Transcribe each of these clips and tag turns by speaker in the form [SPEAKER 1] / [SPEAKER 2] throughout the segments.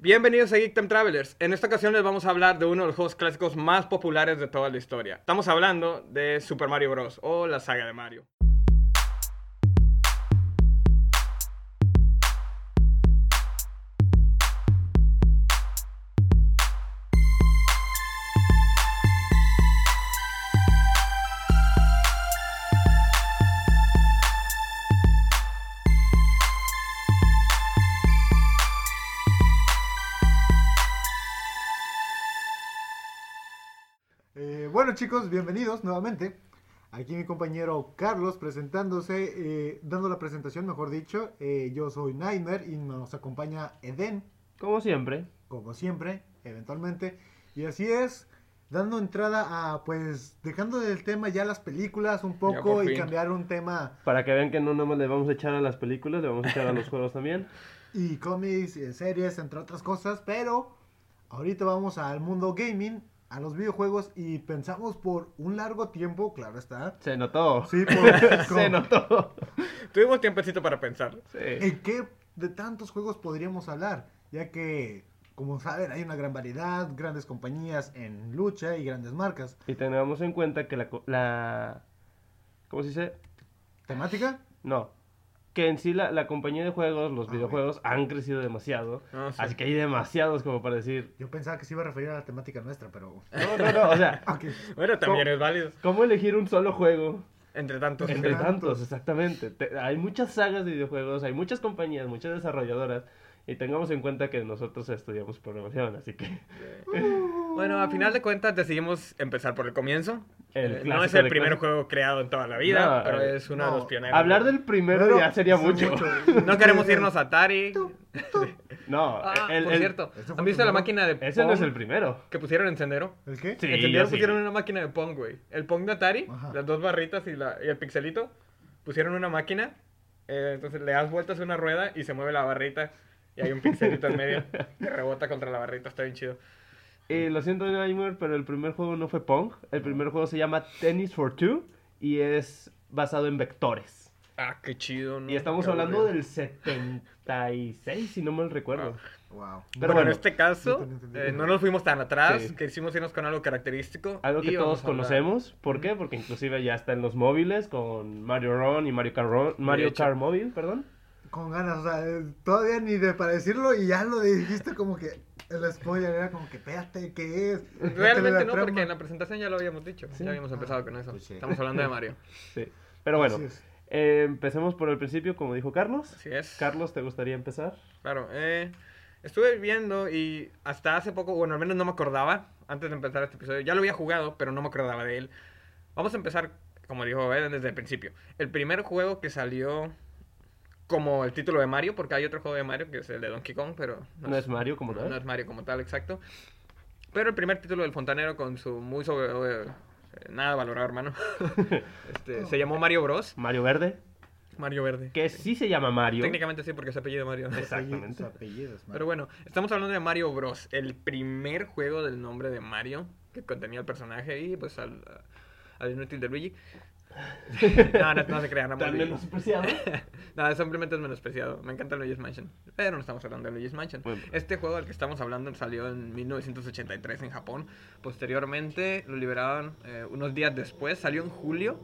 [SPEAKER 1] Bienvenidos a Geek Time Travelers. En esta ocasión les vamos a hablar de uno de los juegos clásicos más populares de toda la historia. Estamos hablando de Super Mario Bros. o la saga de Mario.
[SPEAKER 2] Chicos, bienvenidos nuevamente. Aquí mi compañero Carlos presentándose, eh, dando la presentación, mejor dicho. Eh, yo soy Nightmare y nos acompaña Eden,
[SPEAKER 3] Como siempre.
[SPEAKER 2] como siempre, eventualmente. Y así es, dando entrada a, pues, dejando del tema ya las películas un poco y cambiar un tema
[SPEAKER 3] Para que vean que no nomás le vamos a echar a las películas, le vamos a echar a los juegos también.
[SPEAKER 2] y cómics, y series, entre otras cosas. Pero ahorita vamos al mundo gaming, a los videojuegos y pensamos por un largo tiempo, claro está.
[SPEAKER 3] Se notó.
[SPEAKER 2] Sí, por,
[SPEAKER 3] Se notó.
[SPEAKER 1] Tuvimos tiempecito para pensar.
[SPEAKER 3] Sí.
[SPEAKER 2] ¿En qué de tantos juegos podríamos hablar? Ya que, como saben, hay una gran variedad, grandes compañías en lucha y grandes marcas.
[SPEAKER 3] Y tengamos en cuenta que la, co- la... ¿Cómo se dice?
[SPEAKER 2] ¿Temática?
[SPEAKER 3] No. Que en sí la, la compañía de juegos, los
[SPEAKER 2] Ah,
[SPEAKER 3] videojuegos, han crecido demasiado.
[SPEAKER 1] Ah, sí.
[SPEAKER 3] Así que hay demasiados como para decir...
[SPEAKER 2] Yo pensaba que se iba a referir a la temática nuestra, pero...
[SPEAKER 3] No, no, no. O sea,
[SPEAKER 2] Ok.
[SPEAKER 1] Bueno, también es válido.
[SPEAKER 3] ¿cómo elegir un solo juego?
[SPEAKER 1] Entre tantos.
[SPEAKER 3] Entre
[SPEAKER 2] tantos.
[SPEAKER 3] tantos, exactamente. Te- hay muchas sagas de videojuegos, hay muchas compañías, muchas desarrolladoras. Y tengamos en cuenta que nosotros estudiamos programación, así que...
[SPEAKER 1] Bueno, a final de cuentas decidimos empezar por el comienzo.
[SPEAKER 3] El
[SPEAKER 1] Eh, no es el
[SPEAKER 3] de
[SPEAKER 1] primer
[SPEAKER 3] clásico.
[SPEAKER 1] juego creado en toda la vida,
[SPEAKER 3] No,
[SPEAKER 1] pero
[SPEAKER 3] eh,
[SPEAKER 1] es uno de
[SPEAKER 2] no.
[SPEAKER 1] los pioneros.
[SPEAKER 3] Hablar del primero
[SPEAKER 2] Pero
[SPEAKER 3] ya sería mucho.
[SPEAKER 2] muchos.
[SPEAKER 1] No queremos irnos a Atari.
[SPEAKER 3] No,
[SPEAKER 1] Ah,
[SPEAKER 3] el-
[SPEAKER 1] por
[SPEAKER 3] el-
[SPEAKER 1] cierto.
[SPEAKER 2] ¿Ese fue
[SPEAKER 1] ¿Han visto la máquina de
[SPEAKER 3] Ese no es
[SPEAKER 1] Pong
[SPEAKER 3] el primero.
[SPEAKER 1] que pusieron en Sendero?
[SPEAKER 2] ¿El qué?
[SPEAKER 3] Sí,
[SPEAKER 1] en Sendero
[SPEAKER 3] sí.
[SPEAKER 1] pusieron una máquina de Pong, güey. El Pong de Atari,
[SPEAKER 2] Ajá.
[SPEAKER 1] las dos barritas y, la, y el pixelito, pusieron una máquina. eh, entonces le das vueltas a una rueda y se mueve la barrita. Y hay un pixelito en medio que rebota contra la barrita. Está bien chido.
[SPEAKER 3] Eh, lo siento, Nightmare, pero el primer juego no fue Pong. El primer juego se llama Tennis for Two y es basado en vectores.
[SPEAKER 1] Ah, qué chido, ¿no?
[SPEAKER 3] Y estamos
[SPEAKER 1] Qué
[SPEAKER 3] hablando
[SPEAKER 1] aburrido.
[SPEAKER 3] del 76, si no mal recuerdo.
[SPEAKER 2] Wow.
[SPEAKER 3] Pero
[SPEAKER 1] Pero
[SPEAKER 3] bueno,
[SPEAKER 1] en este caso, eh, no nos fuimos tan atrás.
[SPEAKER 3] Sí.
[SPEAKER 1] Que hicimos irnos con algo característico.
[SPEAKER 3] Algo que todos conocemos. ¿Por qué? Porque inclusive ya está en los móviles con Mario Run y Mario Kart, Run- Mario. Kart Móvil, perdón.
[SPEAKER 2] Con ganas, o sea, eh, todavía ni de para decirlo y ya lo dijiste como que el spoiler era como que, espérate, ¿qué es?
[SPEAKER 1] Realmente no,
[SPEAKER 2] trama.
[SPEAKER 1] porque en la presentación ya lo habíamos dicho.
[SPEAKER 3] Sí.
[SPEAKER 1] Ya habíamos
[SPEAKER 2] Ah,
[SPEAKER 1] empezado con eso.
[SPEAKER 2] pues sí.
[SPEAKER 1] Estamos hablando de Mario.
[SPEAKER 3] Sí. Pero bueno, eh, empecemos por el principio, como dijo Carlos.
[SPEAKER 1] Así es.
[SPEAKER 3] Carlos, ¿te gustaría empezar?
[SPEAKER 1] Claro, eh, estuve viendo y hasta hace poco, bueno, al menos no me acordaba, antes de empezar este episodio, ya lo había jugado, pero no me acordaba de él. Vamos a empezar, como dijo Eden, desde el principio. El primer juego que salió como el título de Mario, porque hay otro juego de Mario que es el de Donkey Kong, pero
[SPEAKER 3] No es Mario como
[SPEAKER 1] no,
[SPEAKER 3] tal.
[SPEAKER 1] no es Mario como tal, exacto. Pero el primer título del fontanero con su muy sobre... eh, nada valorado, hermano. Este, se llamó Mario Bros.
[SPEAKER 3] Mario Verde,
[SPEAKER 1] Mario Verde.
[SPEAKER 3] que sí se llama Mario.
[SPEAKER 1] Técnicamente sí, porque es apellido Mario.
[SPEAKER 2] Su
[SPEAKER 3] Exactamente.
[SPEAKER 2] apellido es Mario.
[SPEAKER 1] Pero bueno, estamos hablando de Mario Bros. El primer juego del nombre de Mario que contenía el personaje y pues al, al inútil de Luigi. No, no, no se crean, a
[SPEAKER 3] Tan menospreciado.
[SPEAKER 1] No, simplemente es menospreciado. Me encanta Luigi's Mansion. Pero no estamos hablando de Luigi's Mansion.
[SPEAKER 3] Bueno.
[SPEAKER 1] Este juego del que estamos hablando salió en 1983 en Japón. Posteriormente lo liberaron eh, unos días después. Salió en julio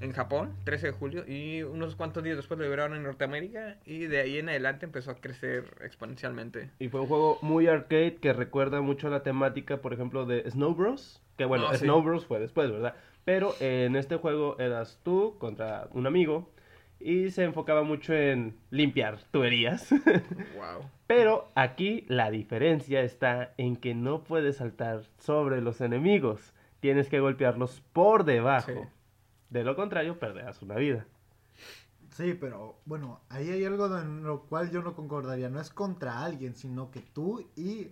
[SPEAKER 1] en Japón, 13 de julio. Y unos cuantos días después lo liberaron en Norteamérica. Y de ahí en adelante empezó a crecer exponencialmente.
[SPEAKER 3] Y fue un juego muy arcade que recuerda mucho a la temática, por ejemplo, de Snow Bros. Que bueno,
[SPEAKER 1] Ah, sí.
[SPEAKER 3] Snow Bros fue después, ¿verdad? Pero eh, en este juego eras tú contra un amigo y se enfocaba mucho en limpiar tuberías.
[SPEAKER 1] Wow.
[SPEAKER 3] Pero aquí la diferencia está en que no puedes saltar sobre los enemigos. Tienes que golpearlos por debajo.
[SPEAKER 1] Sí.
[SPEAKER 3] De lo contrario, perderás una vida.
[SPEAKER 2] Sí, pero bueno, ahí hay algo en lo cual yo no concordaría. No es contra alguien, sino que tú y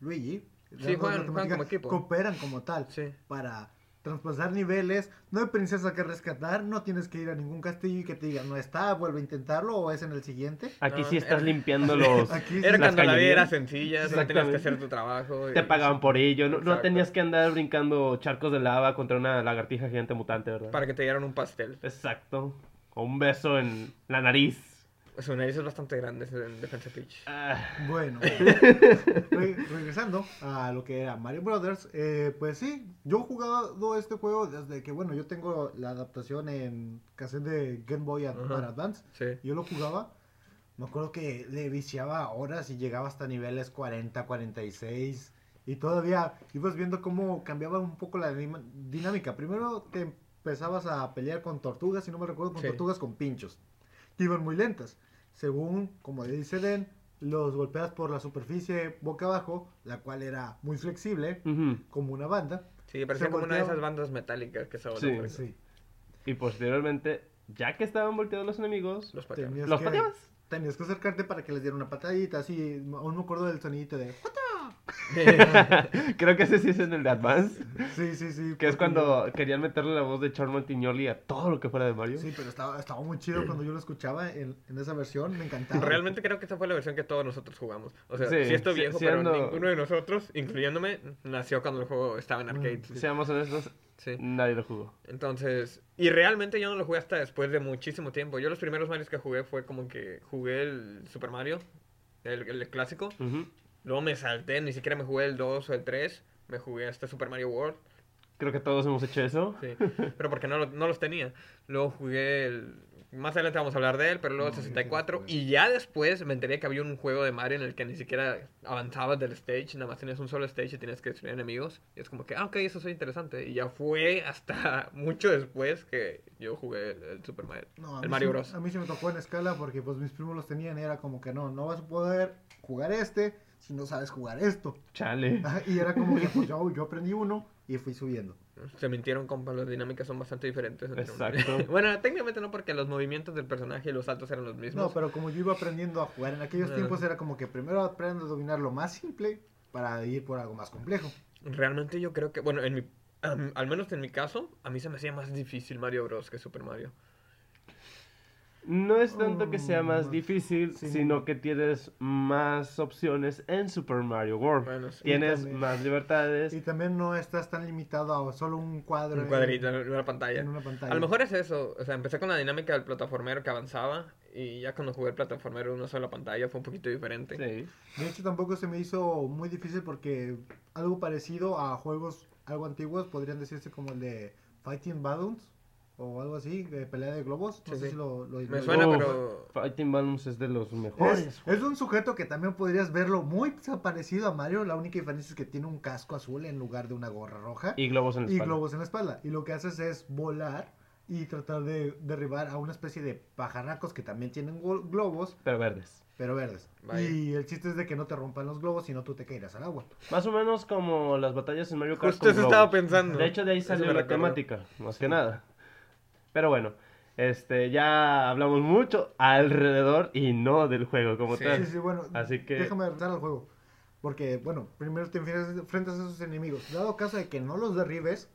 [SPEAKER 2] Luigi
[SPEAKER 1] Sí, juegan- juegan como equipo.
[SPEAKER 2] cooperan como tal
[SPEAKER 1] Sí.
[SPEAKER 2] para traspasar niveles. No hay princesa que rescatar, no tienes que ir a ningún castillo y que te digan no está, vuelve a intentarlo o es en el siguiente.
[SPEAKER 3] Aquí
[SPEAKER 1] No,
[SPEAKER 3] sí estás
[SPEAKER 1] era-
[SPEAKER 3] limpiando los...
[SPEAKER 2] Aquí
[SPEAKER 1] Era
[SPEAKER 2] sí.
[SPEAKER 3] Las
[SPEAKER 1] cuando la vida era sencilla, solo tenías que hacer tu trabajo.
[SPEAKER 3] Te pagaban por ello, no, no tenías que andar brincando charcos de lava contra una lagartija gigante mutante, ¿verdad?
[SPEAKER 1] Para que te dieran un pastel.
[SPEAKER 3] Exacto. O un beso en la nariz.
[SPEAKER 1] Su nariz es bastante grande en Defensa Peach.
[SPEAKER 3] Ah,
[SPEAKER 2] Bueno, re- regresando a lo que era Mario Brothers, eh, pues sí, yo he jugado este juego desde que, bueno, yo tengo la adaptación en cassette de Game Boy Ad- Advance.
[SPEAKER 1] Sí.
[SPEAKER 2] Yo lo jugaba, me acuerdo que le viciaba horas y llegaba hasta niveles 40, 46. Y todavía ibas viendo cómo cambiaba un poco la dinámica. Primero te empezabas a pelear con tortugas, si no me recuerdo, con
[SPEAKER 1] Sí.
[SPEAKER 2] tortugas con pinchos. Que iban muy lentas. Según, como dice Den, los golpeas por la superficie boca abajo, la cual era muy flexible, como una banda.
[SPEAKER 1] Sí, parecía como una de esas bandas metálicas que se
[SPEAKER 3] Sí.
[SPEAKER 1] vuelven por-
[SPEAKER 2] Sí.
[SPEAKER 3] Y posteriormente, ya que estaban volteados los enemigos,
[SPEAKER 1] Los pateaban.
[SPEAKER 2] Tenías
[SPEAKER 3] ¿los
[SPEAKER 2] que-
[SPEAKER 3] pateabas?
[SPEAKER 2] Tenías que acercarte para que les diera una patadita, así. Aún me acuerdo del sonidito de.
[SPEAKER 3] Creo que ese sí es en el de Advance.
[SPEAKER 2] Sí, sí, sí.
[SPEAKER 3] Que es cuando querían meterle la voz de Chor Montignoli a todo lo que fuera de Mario.
[SPEAKER 2] Sí, pero estaba, estaba muy chido cuando yo lo escuchaba en, en esa versión, me encantaba.
[SPEAKER 1] Realmente creo que esta fue la versión que todos nosotros jugamos. O sea,
[SPEAKER 3] Sí,
[SPEAKER 1] sí, estoy
[SPEAKER 3] sí,
[SPEAKER 1] viejo,
[SPEAKER 3] siendo-
[SPEAKER 1] pero ninguno de nosotros, incluyéndome, nació cuando el juego estaba en
[SPEAKER 2] Mm,
[SPEAKER 1] arcades.
[SPEAKER 2] sí.
[SPEAKER 3] Seamos honestos,
[SPEAKER 1] Sí.
[SPEAKER 3] nadie lo jugó.
[SPEAKER 1] Entonces, y realmente yo no lo jugué hasta después de muchísimo tiempo. Yo los primeros Marios que jugué fue como que jugué el Super Mario, el, el clásico.
[SPEAKER 3] Ujú.
[SPEAKER 1] Luego me salté, ni siquiera me jugué el 2 o el 3. Me jugué este Super Mario World.
[SPEAKER 3] Creo que todos hemos hecho eso.
[SPEAKER 1] Sí, pero porque no, lo- no los tenía. Luego jugué el... Más adelante vamos a hablar de él, pero luego el
[SPEAKER 2] No, yo sí
[SPEAKER 1] 64.
[SPEAKER 2] lo jugué.
[SPEAKER 1] Y ya después me enteré que había un juego de Mario en el que ni siquiera avanzabas del stage, nada más tenías un solo stage y tenías que destruir enemigos. Y es como que, ah, ok, eso es interesante. Y ya fue hasta mucho después que yo jugué el, el Super Mario,
[SPEAKER 2] No,
[SPEAKER 1] el Mario
[SPEAKER 2] sí-
[SPEAKER 1] Bros.
[SPEAKER 2] A mí sí me tocó en escala porque pues mis primos los tenían y era como que no, no vas a poder jugar este si no sabes jugar esto.
[SPEAKER 3] Chale.
[SPEAKER 2] Y era como que pues yo, yo aprendí uno y fui subiendo.
[SPEAKER 1] Se mintieron, compa, las dinámicas son bastante diferentes. entre-
[SPEAKER 3] Exacto.
[SPEAKER 1] bueno, técnicamente no, porque los movimientos del personaje y los saltos eran los mismos.
[SPEAKER 2] No, pero como yo iba aprendiendo a jugar en aquellos
[SPEAKER 1] Ah.
[SPEAKER 2] tiempos era como que primero aprendo a dominar lo más simple para ir por algo más complejo.
[SPEAKER 1] Realmente yo creo que, bueno, en mi, am- al menos en mi caso, a mí se me hacía más difícil Mario Bros. que Super Mario.
[SPEAKER 3] No es tanto que sea más
[SPEAKER 2] Mm,
[SPEAKER 3] difícil,
[SPEAKER 2] sí.
[SPEAKER 3] sino que tienes más opciones en Super Mario World.
[SPEAKER 1] Bueno, sí.
[SPEAKER 3] Tienes
[SPEAKER 2] también-
[SPEAKER 3] más libertades.
[SPEAKER 2] Y también no estás tan limitado a solo un cuadro.
[SPEAKER 1] Un
[SPEAKER 2] en-
[SPEAKER 1] cuadrito en una pantalla.
[SPEAKER 2] en una pantalla.
[SPEAKER 1] A lo mejor es eso, o sea, empecé con la dinámica del plataformero que avanzaba y ya cuando jugué el plataformero en una sola pantalla fue un poquito diferente.
[SPEAKER 3] Sí.
[SPEAKER 2] De hecho, tampoco se me hizo muy difícil porque algo parecido a juegos algo antiguos podrían decirse como el de Fighting Balloons o algo así, de pelea de globos. No
[SPEAKER 1] Sí,
[SPEAKER 2] sé
[SPEAKER 1] sí.
[SPEAKER 2] si lo, lo-
[SPEAKER 1] Me
[SPEAKER 2] lo-
[SPEAKER 1] suena,
[SPEAKER 3] Uf,
[SPEAKER 1] pero-
[SPEAKER 3] Fighting Balloons es de los mejores.
[SPEAKER 2] Es, es un sujeto que también podrías verlo muy parecido a Mario. La única diferencia es que tiene un casco azul en lugar de una gorra roja
[SPEAKER 3] Y globos en la
[SPEAKER 2] y
[SPEAKER 3] espalda.
[SPEAKER 2] globos en la espalda. Y lo que haces es volar y tratar de derribar a una especie de pajarracos que también tienen glo- globos,
[SPEAKER 3] Pero verdes.
[SPEAKER 2] pero verdes.
[SPEAKER 1] Vaya.
[SPEAKER 2] Y el chiste es de que no te rompan los globos, sino tú te caerás al agua.
[SPEAKER 3] Más o menos como las batallas en Mario Kart.
[SPEAKER 1] Eso
[SPEAKER 3] globos.
[SPEAKER 1] estaba pensando.
[SPEAKER 3] De hecho, de ahí salió la temática, más que nada. Pero bueno, este, ya hablamos mucho alrededor y no del juego como
[SPEAKER 1] Sí.
[SPEAKER 3] tal.
[SPEAKER 2] Sí, sí, bueno,
[SPEAKER 3] Así que-
[SPEAKER 2] déjame regresar al juego. Porque, bueno, primero te enfrentas enfrentas a esos enemigos. Dado caso de que no los derribes,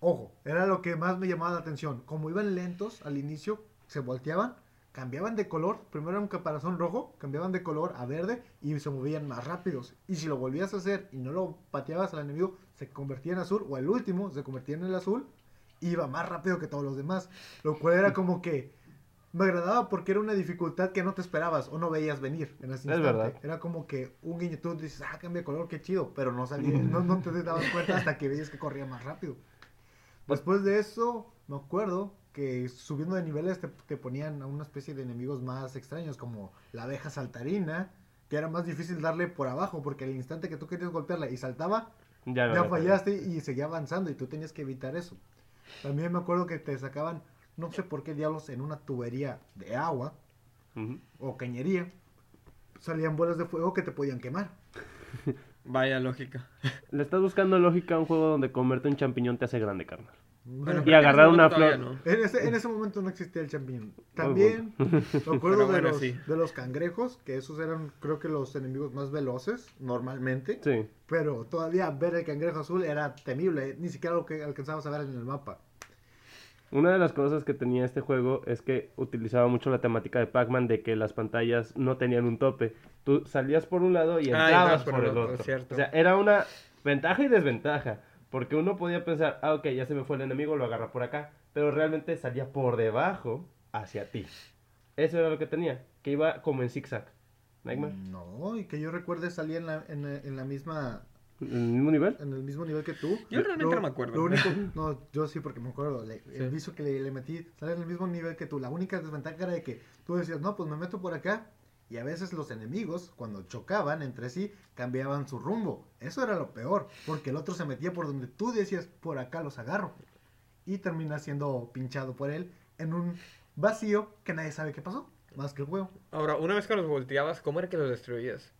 [SPEAKER 2] ojo, era lo que más me llamaba la atención. Como iban lentos al inicio, se volteaban, cambiaban de color. Primero era un caparazón rojo, cambiaban de color a verde y se movían más rápidos. Y si lo volvías a hacer y no lo pateabas al enemigo, se convertía en azul. O el último se convertía en el azul. Iba más rápido que todos los demás. Lo cual era como que me agradaba porque era una dificultad que no te esperabas o no veías venir en ese
[SPEAKER 3] Es
[SPEAKER 2] instante.
[SPEAKER 3] verdad.
[SPEAKER 2] Era como que un guiño, tú dices, ah, cambia de color, qué chido, pero no sabía, no, no te dabas cuenta hasta que veías que corría más rápido. Después de eso, me acuerdo que subiendo de niveles te, te ponían a una especie de enemigos más extraños, como la abeja saltarina, que era más difícil darle por abajo, porque al instante que tú querías golpearla y saltaba,
[SPEAKER 3] Ya, no
[SPEAKER 2] ya fallaste y seguía avanzando y tú tenías que evitar eso. También me acuerdo que te sacaban, no sé por qué diablos, en una tubería de agua o cañería, salían bolas de fuego que te podían quemar.
[SPEAKER 1] Vaya lógica.
[SPEAKER 3] Le estás buscando lógica a un juego donde comerte un champiñón te hace grande, carnal.
[SPEAKER 1] Bueno,
[SPEAKER 3] Y agarrar una flor.
[SPEAKER 1] no.
[SPEAKER 2] En ese, en ese momento no existía el champiñón. También me acuerdo de, los,
[SPEAKER 1] sí.
[SPEAKER 2] de los cangrejos, que esos eran creo que los enemigos más veloces normalmente.
[SPEAKER 3] Sí.
[SPEAKER 2] Pero todavía ver el cangrejo azul era temible, ni siquiera lo que alcanzabas a ver en el mapa.
[SPEAKER 3] Una de las cosas que tenía este juego es que utilizaba mucho la temática de Pac-Man de que las pantallas no tenían un tope. Tú salías por un lado y
[SPEAKER 1] Ah,
[SPEAKER 3] entrabas por, el otro.
[SPEAKER 1] cierto.
[SPEAKER 3] O sea, era una ventaja y desventaja. Porque uno podía pensar, ah, ok, ya se me fue el enemigo, lo agarra por acá. Pero realmente salía por debajo hacia ti. Eso era lo que tenía, que iba como en zigzag. Nightmare.
[SPEAKER 2] No, y que yo recuerde salía en la, en, en la misma
[SPEAKER 3] ¿En el mismo nivel?
[SPEAKER 2] en el mismo nivel que tú.
[SPEAKER 1] Yo realmente no me acuerdo.
[SPEAKER 2] Lo único, no, yo sí porque me acuerdo. le-
[SPEAKER 1] Sí.
[SPEAKER 2] El viso que le, le metí sale en el mismo nivel que tú. La única desventaja era de que tú decías, no, pues me meto por acá. Y a veces los enemigos, cuando chocaban entre sí, cambiaban su rumbo. Eso era lo peor, porque el otro se metía por donde tú decías, por acá los agarro. Y termina siendo pinchado por él en un vacío que nadie sabe qué pasó, más que el juego.
[SPEAKER 1] Ahora, una vez que los volteabas, ¿cómo era que los destruías?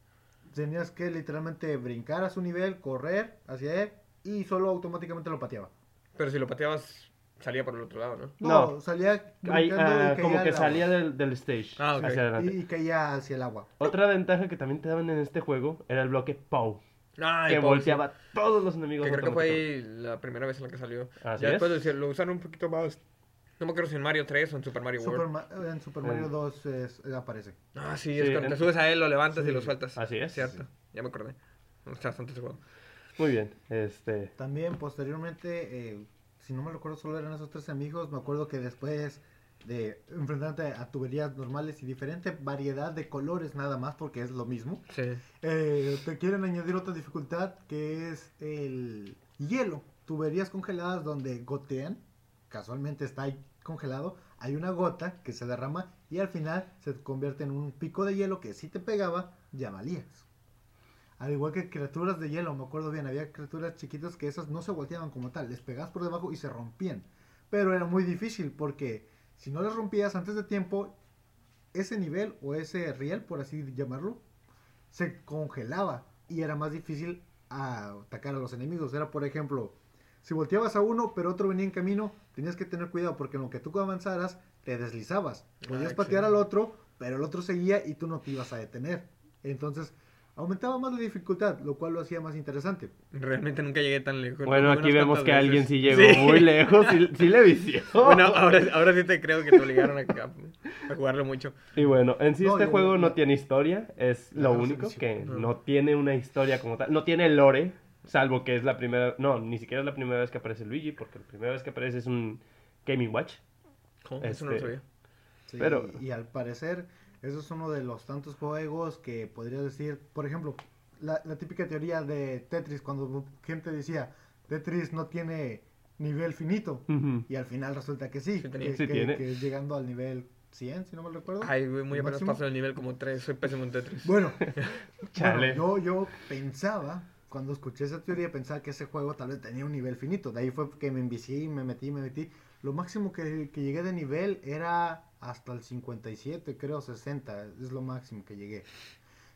[SPEAKER 2] Tenías que literalmente brincar a su nivel, correr hacia él y solo automáticamente lo pateaba.
[SPEAKER 1] Pero si lo pateabas, salía por el otro lado, ¿no?
[SPEAKER 2] No,
[SPEAKER 3] No.
[SPEAKER 2] salía y
[SPEAKER 3] ah,
[SPEAKER 2] caía
[SPEAKER 3] como que salía del, del stage
[SPEAKER 1] Ah, ok.
[SPEAKER 3] hacia adelante.
[SPEAKER 2] y, y caía hacia el agua.
[SPEAKER 3] Otra ventaja que también te daban en este juego era el bloque POW,
[SPEAKER 1] Ay,
[SPEAKER 3] que
[SPEAKER 1] Paul,
[SPEAKER 3] volteaba todos los
[SPEAKER 1] sí.
[SPEAKER 3] enemigos.
[SPEAKER 1] Que creo que fue la primera vez en la que salió.
[SPEAKER 3] Así
[SPEAKER 1] ya
[SPEAKER 3] es.
[SPEAKER 1] después lo- lo usaron un poquito más. No me acuerdo si en Mario 3 o en Super Mario
[SPEAKER 2] Super
[SPEAKER 1] World.
[SPEAKER 2] Ma- en Super Mario 2 es- eh, aparece.
[SPEAKER 1] Ah, sí,
[SPEAKER 3] Sí,
[SPEAKER 1] es cuando
[SPEAKER 3] en-
[SPEAKER 1] te subes a él, lo levantas y
[SPEAKER 2] Sí,
[SPEAKER 1] lo sueltas.
[SPEAKER 3] así es.
[SPEAKER 1] Cierto, ya me acordé. Me gusta bastante ese juego.
[SPEAKER 3] Muy bien, este...
[SPEAKER 2] También posteriormente, eh, si no me recuerdo, solo eran esos tres amigos. Me acuerdo que después de enfrentarte a tuberías normales y diferente variedad de colores nada más, porque es lo mismo.
[SPEAKER 1] Sí.
[SPEAKER 2] Eh, te quieren añadir otra dificultad que es el hielo. Tuberías congeladas donde gotean. Casualmente está ahí congelado. Hay una gota que se derrama y al final se convierte en un pico de hielo que si te pegaba ya valías. Al igual que criaturas de hielo, me acuerdo bien, había criaturas chiquitas que esas no se volteaban como tal, les pegabas por debajo y se rompían. Pero era muy difícil porque si no las rompías antes de tiempo, ese nivel o ese riel, por así llamarlo, se congelaba y era más difícil a atacar a los enemigos. Era, por ejemplo, si volteabas a uno, pero otro venía en camino, tenías que tener cuidado porque en lo que tú avanzaras, te deslizabas. Podías
[SPEAKER 1] Ah,
[SPEAKER 2] patear al otro, pero el otro seguía y tú no te ibas a detener. Entonces, aumentaba más la dificultad, lo cual lo hacía más interesante.
[SPEAKER 1] Realmente nunca llegué tan lejos.
[SPEAKER 3] Bueno, aquí vemos que alguien sí llegó muy lejos, sí, sí le vició.
[SPEAKER 1] Bueno, ahora, ahora sí te creo que te obligaron a, a jugarlo mucho.
[SPEAKER 3] Y bueno, en sí
[SPEAKER 2] No,
[SPEAKER 3] este
[SPEAKER 2] yo-
[SPEAKER 3] juego
[SPEAKER 2] yo-
[SPEAKER 3] no tiene historia, es lo
[SPEAKER 2] No,
[SPEAKER 3] único que
[SPEAKER 1] no.
[SPEAKER 3] no tiene una historia como tal, no tiene lore, salvo que es la primera, no, ni siquiera es la primera vez que aparece Luigi, porque la primera vez que aparece es un Gaming Watch.
[SPEAKER 1] ¿Cómo? Eso no lo
[SPEAKER 3] Este,
[SPEAKER 1] sabía.
[SPEAKER 2] Sí,
[SPEAKER 3] Pero-
[SPEAKER 2] Y al parecer, eso es uno de los tantos juegos que podría decir, por ejemplo, la, la típica teoría de Tetris, cuando gente decía, Tetris no tiene nivel finito, y al final resulta que sí,
[SPEAKER 1] Sí
[SPEAKER 2] que,
[SPEAKER 3] Sí
[SPEAKER 2] que-
[SPEAKER 3] tiene.
[SPEAKER 2] que es llegando al nivel 100, si no me recuerdo.
[SPEAKER 1] Ay, muy
[SPEAKER 2] ¿El
[SPEAKER 1] apenas paso el nivel como 3. Soy pésimo en Tetris.
[SPEAKER 2] Bueno,
[SPEAKER 3] Chale.
[SPEAKER 2] bueno, yo, yo pensaba, cuando escuché esa teoría, pensaba que ese juego tal vez tenía un nivel finito. De ahí fue que me envicié, me metí, me metí. Lo máximo que, que llegué de nivel era hasta el 57, creo 60, es lo máximo que llegué.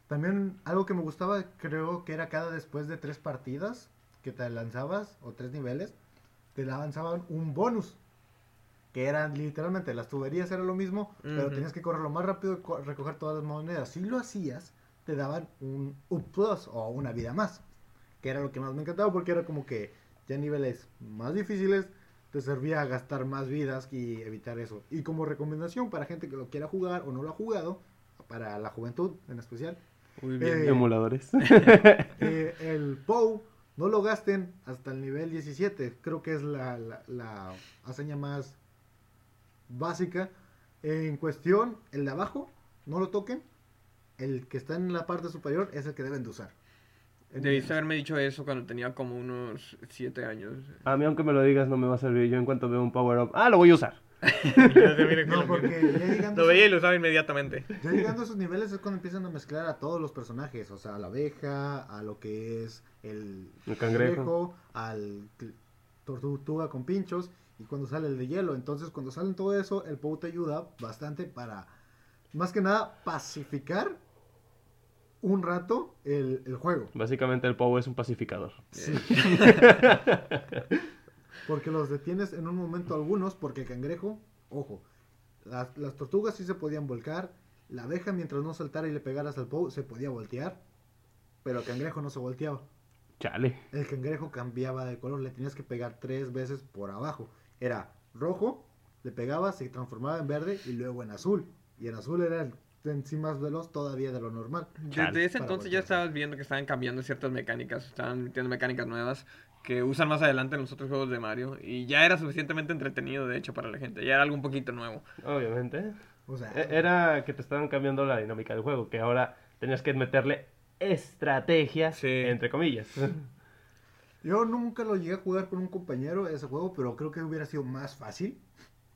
[SPEAKER 2] También algo que me gustaba, creo que era cada después de tres partidas que te lanzabas, o tres niveles, te lanzaban un bonus. Que eran literalmente, las tuberías era lo mismo, pero tenías que correr lo más rápido y co- recoger todas las monedas. Si lo hacías, te daban un up plus o una vida más. Que era lo que más me encantaba porque era como que ya niveles más difíciles te servía a gastar más vidas y evitar eso. Y como recomendación para gente que lo quiera jugar o no lo ha jugado, para la juventud en especial,
[SPEAKER 1] Muy bien.
[SPEAKER 2] Eh,
[SPEAKER 3] Emuladores.
[SPEAKER 2] eh, el POW no lo gasten hasta el nivel 17. Creo que es la, la, la hazaña más básica. En cuestión, el de abajo, no lo toquen. El que está en la parte superior es el que deben de usar.
[SPEAKER 1] Debiste haberme dicho eso cuando tenía como unos 7 años.
[SPEAKER 3] A mí aunque me lo digas no me va a servir, yo en cuanto veo un power up, ah, lo voy a usar.
[SPEAKER 2] No,
[SPEAKER 1] lo
[SPEAKER 2] porque
[SPEAKER 1] mismo.
[SPEAKER 2] ya llegando,
[SPEAKER 1] Lo
[SPEAKER 2] a
[SPEAKER 1] veía y lo usaba inmediatamente.
[SPEAKER 2] ya llegando a esos niveles es cuando empiezan a mezclar a todos los personajes. O sea, a la abeja, a lo que es el,
[SPEAKER 3] El cangrejo.
[SPEAKER 2] al tortuga con pinchos. Y cuando sale el de hielo. Entonces, cuando salen todo eso, el POW te ayuda bastante para, más que nada, pacificar un rato el, el juego.
[SPEAKER 3] Básicamente el POW es un pacificador.
[SPEAKER 2] Sí. porque los detienes en un momento algunos, porque el cangrejo, ojo, las, las tortugas sí se podían volcar, la abeja mientras no saltara y le pegaras al POW se podía voltear, pero el cangrejo no se volteaba.
[SPEAKER 3] Chale.
[SPEAKER 2] El cangrejo cambiaba de color, le tenías que pegar tres veces por abajo. Era rojo, le pegaba, se transformaba en verde y luego en azul. Y en azul era el- en sí más veloz todavía de lo normal.
[SPEAKER 1] Desde ese entonces ya estabas viendo que estaban cambiando ciertas mecánicas, estaban metiendo mecánicas nuevas que usan más adelante en los otros juegos de Mario y ya era suficientemente entretenido de hecho para la gente, ya era algo un poquito nuevo.
[SPEAKER 3] Obviamente.
[SPEAKER 2] O sea,
[SPEAKER 3] E- Era que te estaban cambiando la dinámica del juego, que ahora tenías que meterle estrategia,
[SPEAKER 1] Sí.
[SPEAKER 3] entre comillas.
[SPEAKER 2] yo nunca lo llegué a jugar con un compañero ese juego, pero creo que hubiera sido más fácil,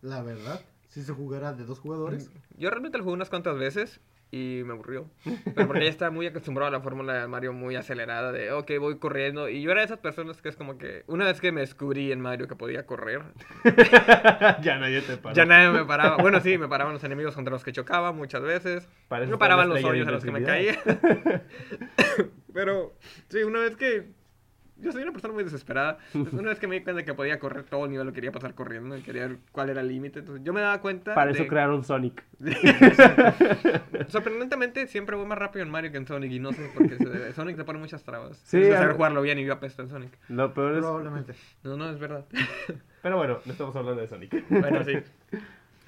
[SPEAKER 2] la verdad, si se jugara de dos jugadores.
[SPEAKER 1] Yo realmente lo jugué unas cuantas veces y me aburrió. Pero porque ya estaba muy acostumbrado a la fórmula de Mario muy acelerada de, ok, voy corriendo. Y yo era de esas personas que es como que, una vez que me descubrí en Mario que podía correr,
[SPEAKER 3] ya nadie te paró.
[SPEAKER 1] ya nadie me paraba. Bueno, sí, me paraban los enemigos contra los que chocaba muchas veces.
[SPEAKER 3] Está
[SPEAKER 1] paraban los hoyos a los que me caía. Pero, sí, una vez que... Yo soy una persona muy desesperada. Entonces, una vez que me di cuenta que podía correr todo el nivel, lo quería pasar corriendo y quería ver cuál era el límite. Entonces, yo me daba cuenta.
[SPEAKER 3] Para eso
[SPEAKER 1] de-
[SPEAKER 3] crearon Sonic.
[SPEAKER 1] Sorprendentemente, siempre voy más rápido en Mario que en Sonic. Y no sé por qué. se- Sonic te pone muchas trabas.
[SPEAKER 3] Sí,
[SPEAKER 1] saber jugarlo bien y yo apesto en Sonic.
[SPEAKER 3] Lo peor es...
[SPEAKER 2] Probablemente.
[SPEAKER 1] No, no, es verdad.
[SPEAKER 3] Pero bueno, no estamos hablando de Sonic.
[SPEAKER 1] bueno, sí.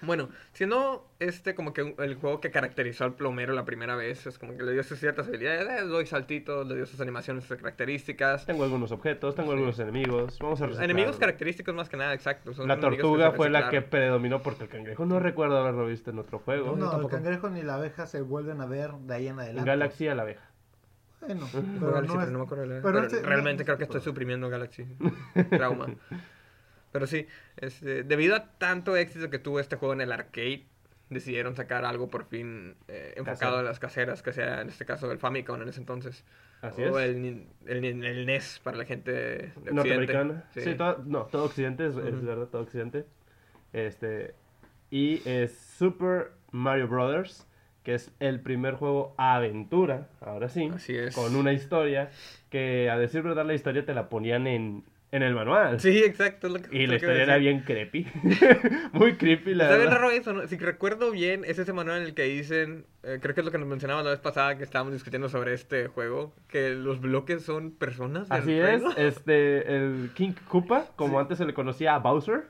[SPEAKER 1] Bueno, siendo este como que el juego que caracterizó al plomero la primera vez, es como que le dio sus ciertas habilidades, eh, doy saltitos, le dio sus animaciones, sus características.
[SPEAKER 3] Tengo algunos objetos, tengo algunos enemigos. Vamos a reciclar.
[SPEAKER 1] Enemigos característicos más que nada, exacto. son
[SPEAKER 3] La tortuga fue la que predominó porque el cangrejo no recuerdo haberlo visto en otro juego.
[SPEAKER 2] No, el
[SPEAKER 1] tampoco.
[SPEAKER 2] cangrejo ni la abeja se vuelven a ver de ahí en
[SPEAKER 3] En
[SPEAKER 2] adelante.
[SPEAKER 3] Galaxy a la abeja.
[SPEAKER 2] Bueno, pero
[SPEAKER 1] Galaxy,
[SPEAKER 2] no es-
[SPEAKER 1] no me acuerdo de la-
[SPEAKER 2] pero
[SPEAKER 1] pero
[SPEAKER 2] este-
[SPEAKER 1] realmente
[SPEAKER 2] no-
[SPEAKER 1] creo que estoy suprimiendo Galaxy. Trauma. Pero sí, este, debido a tanto éxito que tuvo este juego en el arcade, decidieron sacar algo por fin eh, enfocado a las caseras, que sea en este caso el Famicom en ese entonces.
[SPEAKER 3] Así
[SPEAKER 1] o
[SPEAKER 3] es.
[SPEAKER 1] El, el, el NES para la gente de Occidente.
[SPEAKER 3] Norteamericana. Sí,
[SPEAKER 1] Sí.
[SPEAKER 3] todo, no, todo Occidente, es, verdad, todo Occidente. Este, y es Super Mario Brothers, que es el primer juego aventura, ahora sí,
[SPEAKER 1] Así es.
[SPEAKER 3] con una historia que, a decir verdad, la historia te la ponían en, en el manual.
[SPEAKER 1] Sí, exacto. lo que-
[SPEAKER 3] Y
[SPEAKER 1] lo
[SPEAKER 3] la historia era bien creepy. Muy creepy, la
[SPEAKER 1] Está bien raro eso, ¿no? Si recuerdo bien, es ese manual en el que dicen, eh, creo que es lo que nos mencionaba la vez pasada que estábamos discutiendo sobre este juego, que los bloques son personas.
[SPEAKER 3] Así es, este, el King Koopa, como antes se le conocía a Bowser,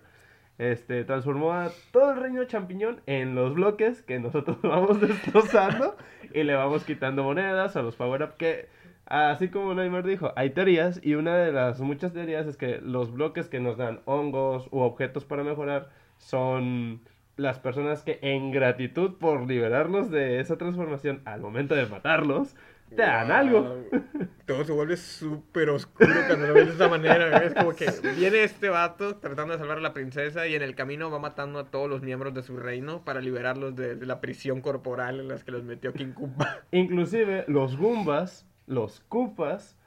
[SPEAKER 3] este, transformó a todo el reino champiñón en los bloques que nosotros vamos destrozando y le vamos quitando monedas a los power-up que, así como Neymar dijo, hay teorías y una de las muchas teorías es que los bloques que nos dan hongos u objetos para mejorar son las personas que en gratitud por liberarlos de esa transformación al momento de matarlos, te dan
[SPEAKER 1] Wow.
[SPEAKER 3] algo.
[SPEAKER 1] Todo se vuelve súper oscuro cuando lo ves de esa manera. Es como que viene este vato tratando de salvar a la princesa y en el camino va matando a todos los miembros de su reino para liberarlos de, de la prisión corporal en las que los metió King Koopa.
[SPEAKER 3] Inclusive los Goombas, los Koopas,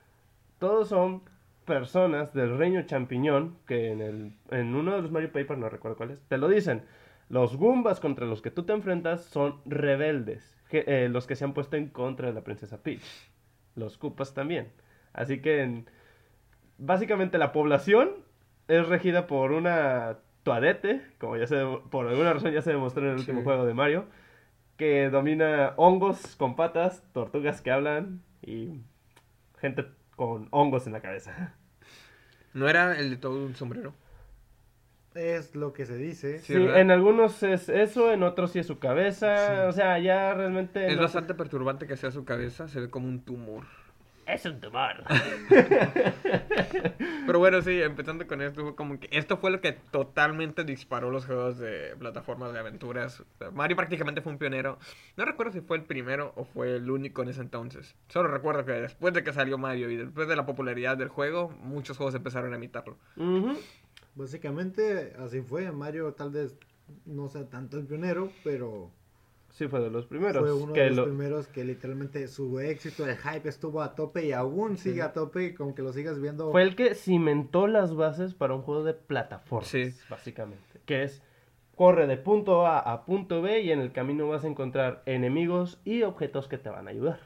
[SPEAKER 3] todos son personas del reino champiñón que en, el, en uno de los Mario Paper, no recuerdo cuál es, te lo dicen. Los Goombas contra los que tú te enfrentas son rebeldes, que- eh, los que se han puesto en contra de la princesa Peach. Los Koopas también. Así que en- básicamente la población es regida por una Toadette, como ya se por alguna razón ya se demostró en el último
[SPEAKER 1] Sí.
[SPEAKER 3] juego de Mario, que domina hongos con patas, tortugas que hablan y gente con hongos en la cabeza.
[SPEAKER 1] ¿No era el de todo un sombrero?
[SPEAKER 2] Es lo que se dice.
[SPEAKER 1] Sí,
[SPEAKER 3] en algunos es eso, en otros sí es su cabeza,
[SPEAKER 2] Sí.
[SPEAKER 3] o sea, ya realmente...
[SPEAKER 1] Es
[SPEAKER 3] no-
[SPEAKER 1] bastante perturbante que sea su cabeza, se ve como un tumor.
[SPEAKER 3] Es un tumor.
[SPEAKER 1] Pero bueno, sí, empezando con esto, fue como que esto fue lo que totalmente disparó los juegos de plataformas de aventuras. O sea, Mario prácticamente fue un pionero. No recuerdo si fue el primero o fue el único en ese entonces. Solo recuerdo que después de que salió Mario y después de la popularidad del juego, muchos juegos empezaron a imitarlo.
[SPEAKER 2] Básicamente así fue. Mario tal vez no sea tanto el pionero, pero
[SPEAKER 3] Sí, fue de los primeros.
[SPEAKER 2] fue uno
[SPEAKER 3] que
[SPEAKER 2] de los
[SPEAKER 3] lo-
[SPEAKER 2] primeros que literalmente su éxito, el hype estuvo a tope y aún sigue a tope y con que lo sigas viendo.
[SPEAKER 3] Fue el que cimentó las bases para un juego de plataformas,
[SPEAKER 1] Sí.
[SPEAKER 3] básicamente. Que es, corre de punto A a punto B y en el camino vas a encontrar enemigos y objetos que te van a ayudar.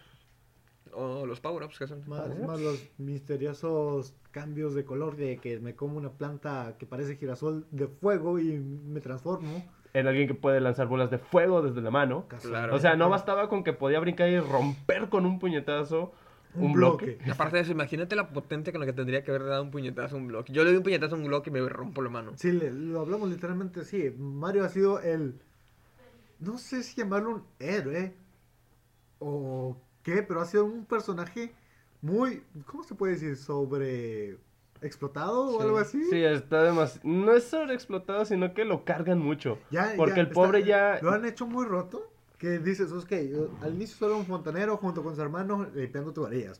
[SPEAKER 1] O los power-ups que son.
[SPEAKER 2] Más, más los misteriosos cambios de color de que me como una planta que parece girasol de fuego y me transformo.
[SPEAKER 3] En alguien que puede lanzar bolas de fuego desde la mano.
[SPEAKER 1] Claro.
[SPEAKER 3] O sea, no bastaba con que podía brincar y romper con un puñetazo un,
[SPEAKER 2] Un
[SPEAKER 3] bloque.
[SPEAKER 2] bloque.
[SPEAKER 1] Y aparte de eso, imagínate la potencia con la que tendría que haber dado un puñetazo a un bloque. Yo le doy un puñetazo a un bloque y me rompo la mano.
[SPEAKER 2] Sí, le- lo hablamos literalmente así. Mario ha sido el. No sé si llamarlo un héroe o qué, pero ha sido un personaje muy. ¿Cómo se puede decir? Sobre. Explotado o algo así.
[SPEAKER 3] Sí, está demasiado. No es sobreexplotado, sino que lo cargan mucho.
[SPEAKER 2] Ya,
[SPEAKER 3] Porque
[SPEAKER 2] ya
[SPEAKER 3] el pobre ya-
[SPEAKER 2] Lo han hecho muy roto. Que dices, ok, al inicio solo un fontanero junto con su hermano limpiando tuberías.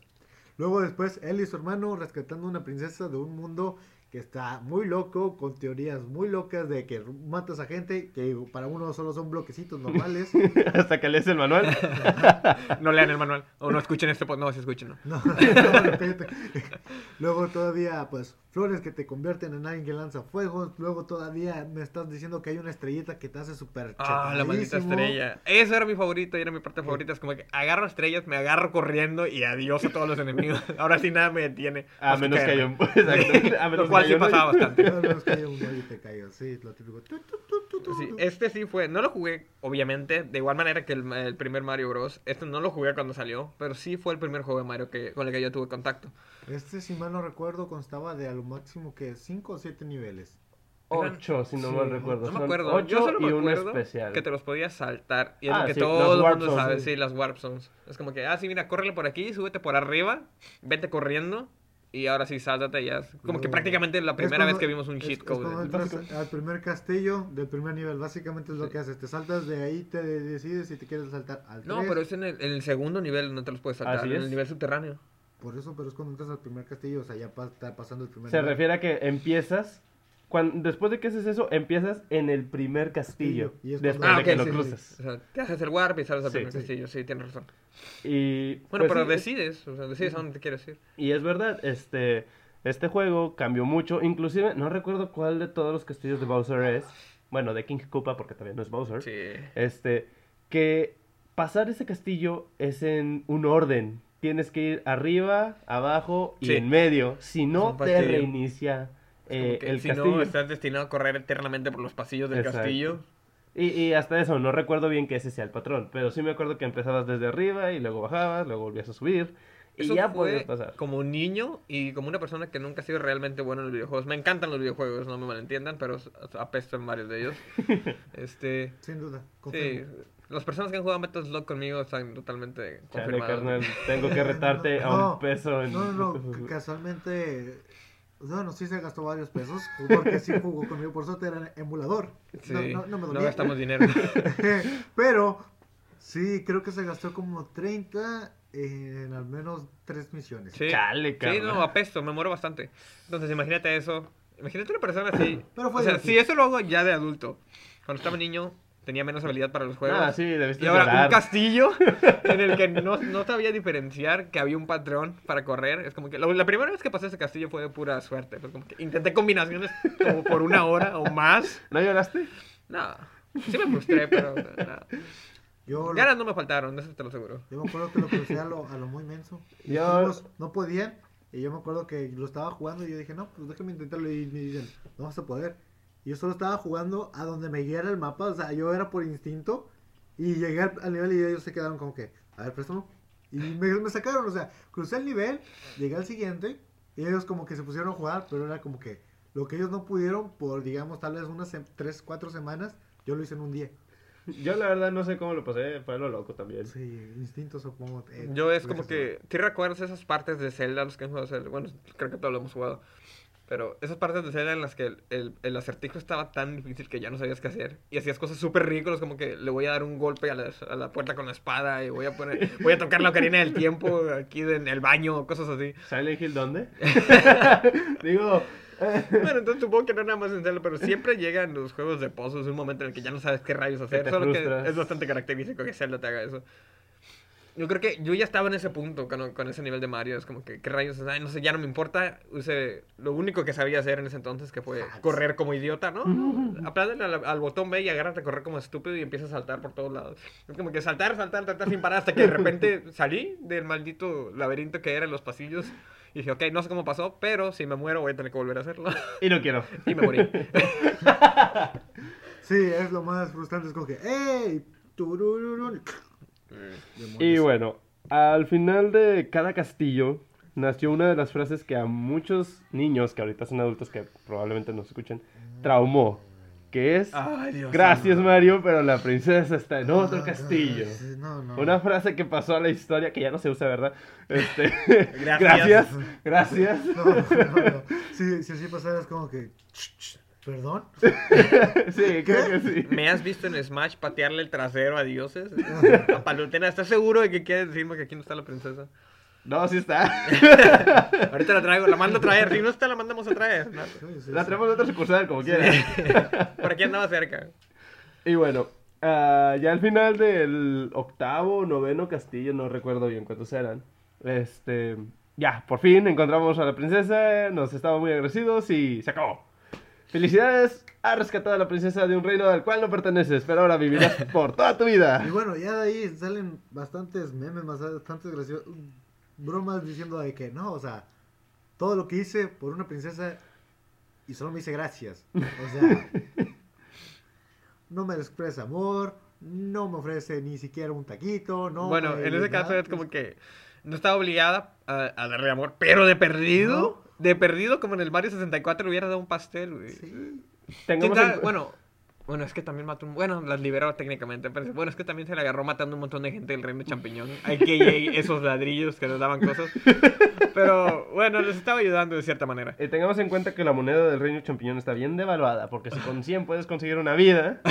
[SPEAKER 2] Luego después él y su hermano rescatando una princesa de un mundo que está muy loco, con teorías muy locas de que matas a gente, que para uno solo son bloquecitos normales.
[SPEAKER 3] Hasta que lees el manual.
[SPEAKER 1] No lean el manual. O no escuchen este podcast. No, sí escuchen.
[SPEAKER 2] No, no, cállate. Luego todavía, pues, flores que te convierten en alguien que lanza fuegos. Luego todavía me estás diciendo que hay una estrellita que te hace súper
[SPEAKER 1] Ah, la maldita estrella. Eso era mi favorito y era mi parte favorita. Es como que agarro estrellas, me agarro corriendo y adiós a todos los enemigos. Ahora sí nada me detiene.
[SPEAKER 3] A menos que haya un. Exacto. A menos
[SPEAKER 1] Sí pasaba bastante.
[SPEAKER 2] No, no, es que hay un hoyo y te caigas, sí, lo típico. Tu, tu, tu, tu, tu.
[SPEAKER 1] Sí, este sí fue, no lo jugué, obviamente, de igual manera que el, el primer Mario Bros. Este no lo jugué cuando salió, pero sí fue el primer juego de Mario que, con el que yo tuve contacto.
[SPEAKER 2] Este, si mal no recuerdo, constaba de a lo máximo que 5 o 7 niveles.
[SPEAKER 3] Ocho, si no
[SPEAKER 2] Sí,
[SPEAKER 3] mal recuerdo.
[SPEAKER 1] No me acuerdo,
[SPEAKER 3] Ocho
[SPEAKER 1] yo solo me
[SPEAKER 3] y uno
[SPEAKER 1] acuerdo
[SPEAKER 3] especial.
[SPEAKER 1] que te los podías saltar y es
[SPEAKER 3] Ah,
[SPEAKER 1] lo que
[SPEAKER 3] sí,
[SPEAKER 1] todo el mundo
[SPEAKER 3] zones,
[SPEAKER 1] sabe,
[SPEAKER 3] sí.
[SPEAKER 1] sí, las warp zones. Es como que, ah, sí, mira, córrele por aquí, súbete por arriba, vete corriendo y ahora sí, sáltate ya. Como que prácticamente la primera vez que vimos un cheat
[SPEAKER 2] es
[SPEAKER 1] code.
[SPEAKER 2] entras al primer castillo del primer nivel. Básicamente es lo
[SPEAKER 1] Sí.
[SPEAKER 2] que haces. Te saltas de ahí, te decides si te quieres saltar al 3.
[SPEAKER 1] No, pero es en el, en el segundo nivel, no te los puedes saltar,
[SPEAKER 3] Así
[SPEAKER 1] en
[SPEAKER 3] es.
[SPEAKER 1] el nivel subterráneo.
[SPEAKER 2] Por eso, pero es cuando entras al primer castillo. O sea, ya pa- está pasando el primer
[SPEAKER 3] Se
[SPEAKER 2] nivel.
[SPEAKER 3] refiere a que empiezas. Cuando, después de que haces eso, empiezas en el primer castillo.
[SPEAKER 2] Y es
[SPEAKER 3] después
[SPEAKER 2] cuando-
[SPEAKER 3] de
[SPEAKER 1] Ah,
[SPEAKER 3] que lo
[SPEAKER 2] sí, sí.
[SPEAKER 3] cruzas.
[SPEAKER 1] O sea, te haces el warp y sales al
[SPEAKER 3] Sí.
[SPEAKER 1] primer
[SPEAKER 2] Sí.
[SPEAKER 1] castillo, sí, tienes razón.
[SPEAKER 3] Y,
[SPEAKER 1] Bueno,
[SPEAKER 3] pues,
[SPEAKER 1] pero
[SPEAKER 3] sí,
[SPEAKER 1] decides, o sea, decides a dónde te quieres ir.
[SPEAKER 3] Y es verdad, este, este juego cambió mucho. Inclusive, no recuerdo cuál de todos los castillos de Bowser es. Bueno, de King Koopa, porque también no es Bowser.
[SPEAKER 1] Sí.
[SPEAKER 3] Este, que pasar ese castillo es en un orden. Tienes que ir arriba, abajo y
[SPEAKER 1] Sí.
[SPEAKER 3] en medio. Si no, te reinicia eh, el
[SPEAKER 1] si
[SPEAKER 3] castillo.
[SPEAKER 1] no, estás destinado a correr eternamente por los pasillos del
[SPEAKER 3] Exacto.
[SPEAKER 1] castillo.
[SPEAKER 3] Y, y hasta eso, no recuerdo bien que ese sea el patrón. Pero sí me acuerdo que empezabas desde arriba y luego bajabas, luego volvías a subir. Y
[SPEAKER 1] Eso
[SPEAKER 3] ya
[SPEAKER 1] fue
[SPEAKER 3] podías pasar.
[SPEAKER 1] como un niño y como una persona que nunca ha sido realmente bueno en los videojuegos. Me encantan los videojuegos, no me malentiendan, pero apesto en varios de ellos. este,
[SPEAKER 2] Sin duda.
[SPEAKER 1] sí, las personas que han jugado Metal Slug conmigo están totalmente
[SPEAKER 3] Chale,
[SPEAKER 1] confirmadas.
[SPEAKER 3] carnal, tengo que retarte a un peso en...
[SPEAKER 2] No, no, no. ca- Casualmente. Bueno, sí se gastó varios pesos. Porque sí jugó conmigo. Por suerte era emulador.
[SPEAKER 1] Sí,
[SPEAKER 2] No, no, no me
[SPEAKER 1] no
[SPEAKER 2] dolía.
[SPEAKER 1] gastamos dinero.
[SPEAKER 2] Pero sí, creo que se gastó como 30 en al menos 3 misiones.
[SPEAKER 1] Sí,
[SPEAKER 3] Chale,
[SPEAKER 1] sí, no, apesto, me muero bastante. Entonces, imagínate eso. Imagínate una persona así.
[SPEAKER 2] Pero fue
[SPEAKER 1] o sea, si eso lo hago ya de adulto. Cuando estaba niño, tenía menos habilidad para los juegos.
[SPEAKER 3] Ah, sí, debiste
[SPEAKER 1] Y ahora
[SPEAKER 3] llorar.
[SPEAKER 1] un castillo en el que no, no sabía diferenciar que había un patrón para correr. Es como que la, la primera vez que pasé ese castillo fue de pura suerte. Fue como que intenté combinaciones como por una hora o más.
[SPEAKER 3] ¿No lloraste?
[SPEAKER 1] No, sí me frustré, pero no.
[SPEAKER 2] Yo, lo-
[SPEAKER 1] ganas no me faltaron, eso te lo aseguro.
[SPEAKER 2] yo me acuerdo que lo crucé a lo, a lo muy menso.
[SPEAKER 3] Yo-
[SPEAKER 2] no podían. Y yo me acuerdo que lo estaba jugando y yo dije, no, pues déjame intentarlo. Y me dicen, no vas a poder. Y yo solo estaba jugando a donde me guiara el mapa. O sea, yo era por instinto. Y llegué al, nivel y ellos se quedaron como que, a ver, préstamo. Y me, me sacaron, o sea, crucé el nivel, llegué al siguiente. Y ellos como que se pusieron a jugar, pero era como que lo que ellos no pudieron por, digamos, tal vez unas 3, 4 semanas, yo lo hice en un día.
[SPEAKER 3] Yo la verdad no sé cómo lo pasé, fue lo loco también.
[SPEAKER 2] Sí, instinto supongo. eh,
[SPEAKER 1] Yo es como que, ¿te recuerdas esas partes de Zelda, los que han jugado? Bueno, creo que todos lo hemos jugado. Pero esas partes de Zelda en las que el, el, el acertijo estaba tan difícil que ya no sabías qué hacer. Y hacías cosas súper ridículas como que le voy a dar un golpe a la, a la puerta con la espada y voy a poner, voy a tocar la ocarina del tiempo aquí en el baño, cosas así.
[SPEAKER 3] ¿Silent Hill dónde? Digo,
[SPEAKER 1] Bueno, entonces supongo que no nada más en Zelda, pero siempre llegan los juegos de pozos un momento en el que ya no sabes qué rayos hacer. Solo que es bastante característico que Zelda te haga eso. Yo creo que yo ya estaba en ese punto con, con ese nivel de Mario. Es como que, ¿qué rayos? Ay, no sé, ya no me importa. Use lo único que sabía hacer en ese entonces, que fue correr como idiota, ¿no? Aplándale al, al botón B y agárrate a correr como estúpido y empieza a saltar por todos lados. Es como que saltar, saltar, saltar sin parar hasta que de repente salí del maldito laberinto que era en los pasillos. Y dije, ok, no sé cómo pasó, pero si me muero voy a tener que volver a hacerlo.
[SPEAKER 3] y no quiero.
[SPEAKER 1] y me morí.
[SPEAKER 2] Sí, es lo más frustrante. Es como que, ¡ey! turururun".
[SPEAKER 3] Y bueno, al final de cada castillo nació una de las frases que a muchos niños, que ahorita son adultos que probablemente nos escuchen, traumó. que es
[SPEAKER 1] Ay,
[SPEAKER 3] Gracias. Mario, pero la princesa está en otro castillo. Una frase que pasó a la historia que ya no se usa, ¿verdad? Este,
[SPEAKER 1] Gracias.
[SPEAKER 3] gracias, gracias.
[SPEAKER 2] Sí, si así pasara es como que. "Ch, ch, ¿Perdón?
[SPEAKER 3] Sí, creo que sí.
[SPEAKER 1] ¿Me has visto en Smash patearle el trasero a dioses? A Palutena, ¿estás seguro de que quieres decirme que aquí no está la princesa?
[SPEAKER 3] No, sí está.
[SPEAKER 1] Ahorita la traigo, la mando a traer. Si no está, la mandamos a traer. ¿no?
[SPEAKER 2] Sí, sí,
[SPEAKER 3] La
[SPEAKER 2] sí.
[SPEAKER 3] traemos de otra sucursal, como quieras.
[SPEAKER 1] Por aquí andaba cerca.
[SPEAKER 3] Y bueno, ah, ya al final del octavo, noveno castillo, no recuerdo bien cuántos eran. Este, ya, por fin encontramos a la princesa, nos estábamos muy agradecidos y se acabó. Felicidades, has rescatado a la princesa de un reino al cual no perteneces, pero ahora vivirás por toda tu vida.
[SPEAKER 2] Y bueno, ya de ahí salen bastantes memes, bastantes graciosos, bromas diciendo de que no, o sea, todo lo que hice por una princesa y solo me dice gracias. O sea, no me expresa amor, no me ofrece ni siquiera un taquito, no.
[SPEAKER 1] bueno,
[SPEAKER 2] me-
[SPEAKER 1] en ese caso es como que no estaba obligada a, a darle amor, pero de perdido. De perdido, como en el Mario 64 le hubiera dado un pastel, güey.
[SPEAKER 2] Sí.
[SPEAKER 3] En-
[SPEAKER 1] Bueno, bueno, es que también mató un... Bueno, las liberó técnicamente, pero bueno, es que también se le agarró matando un montón de gente del reino champiñón. Hay que esos ladrillos que nos daban cosas. Pero bueno, les estaba ayudando de cierta manera.
[SPEAKER 3] eh, tengamos en cuenta que la moneda del reino champiñón está bien devaluada, porque si con 100 puedes conseguir una vida,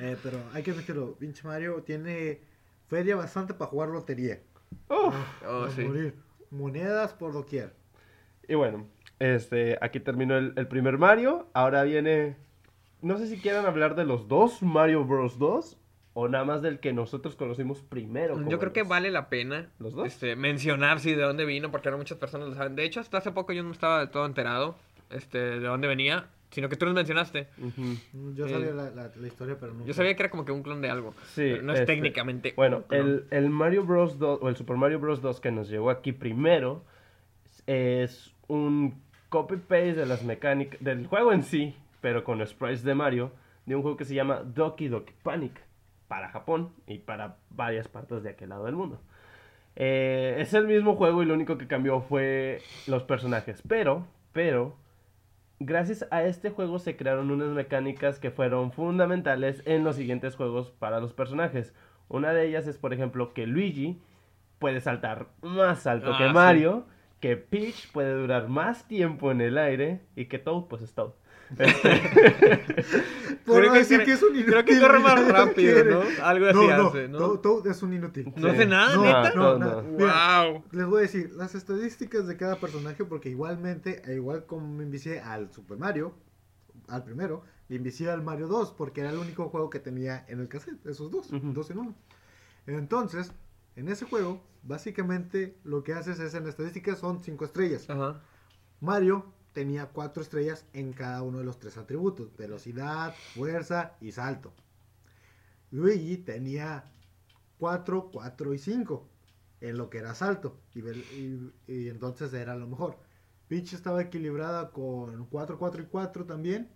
[SPEAKER 2] Eh, pero hay que decirlo, pinche Mario tiene feria bastante para jugar lotería.
[SPEAKER 1] Oh,
[SPEAKER 2] A
[SPEAKER 1] sí.
[SPEAKER 2] morir. Monedas por doquier.
[SPEAKER 3] Y bueno, este, aquí terminó el, el primer Mario. Ahora viene. No sé si quieran hablar de los dos Mario Bros. 2 o nada más del que nosotros conocimos primero.
[SPEAKER 1] Yo creo que vale la pena
[SPEAKER 3] ¿Los dos?
[SPEAKER 1] Este, mencionar sí de dónde vino, porque ahora muchas personas lo saben. De hecho, hasta hace poco yo no estaba del todo enterado este, de dónde venía, sino que tú nos mencionaste.
[SPEAKER 3] Ujú.
[SPEAKER 2] Yo sabía la, la- la historia, pero no.
[SPEAKER 1] Yo sabía que era como que un clon de algo.
[SPEAKER 3] Sí,
[SPEAKER 1] pero no es
[SPEAKER 3] este,
[SPEAKER 1] técnicamente.
[SPEAKER 3] Bueno,
[SPEAKER 1] un clon.
[SPEAKER 3] el, el Mario Bros. 2 o el Super Mario Bros. 2 que nos llegó aquí primero es un copy-paste de las mecánicas del juego en sí, pero con sprites de Mario, de un juego que se llama Doki Doki Panic para Japón y para varias partes de aquel lado del mundo. Eh, es el mismo juego y lo único que cambió fue los personajes, pero, pero, gracias a este juego se crearon unas mecánicas que fueron fundamentales en los siguientes juegos para los personajes. Una de ellas es, por ejemplo, que Luigi puede saltar más alto
[SPEAKER 1] Ah,
[SPEAKER 3] que
[SPEAKER 1] sí.
[SPEAKER 3] Que Peach puede durar más tiempo en el aire y que Toad, pues es Toad.
[SPEAKER 2] Por
[SPEAKER 1] Creo
[SPEAKER 2] no
[SPEAKER 1] que
[SPEAKER 2] decir
[SPEAKER 1] corre-
[SPEAKER 2] que es un inútil.
[SPEAKER 1] creo que corre más rápido,
[SPEAKER 2] quiere.
[SPEAKER 1] ¿no? Algo así
[SPEAKER 2] no, no,
[SPEAKER 1] hace, ¿no?
[SPEAKER 2] Toad- Toad es un inútil.
[SPEAKER 1] No
[SPEAKER 3] Sí.
[SPEAKER 1] hace nada,
[SPEAKER 2] No,
[SPEAKER 1] neta.
[SPEAKER 2] no,
[SPEAKER 3] no,
[SPEAKER 2] no.
[SPEAKER 3] no.
[SPEAKER 2] Mira,
[SPEAKER 1] Wow.
[SPEAKER 2] Les voy a decir, las estadísticas de cada personaje, porque igualmente, igual como me envicié al Super Mario, al primero, le envicié al Mario 2, porque era el único juego que tenía en el cassette, esos dos, dos en uno. Entonces, en ese juego, básicamente lo que haces es en estadísticas son 5 estrellas.
[SPEAKER 1] Ajá.
[SPEAKER 2] Mario tenía 4 estrellas en cada uno de los tres atributos, velocidad, fuerza y salto. Luigi tenía 4, 4 y 5 en lo que era salto y, vel- y- y entonces era lo mejor. Peach estaba equilibrada con 4, 4 y 4 también.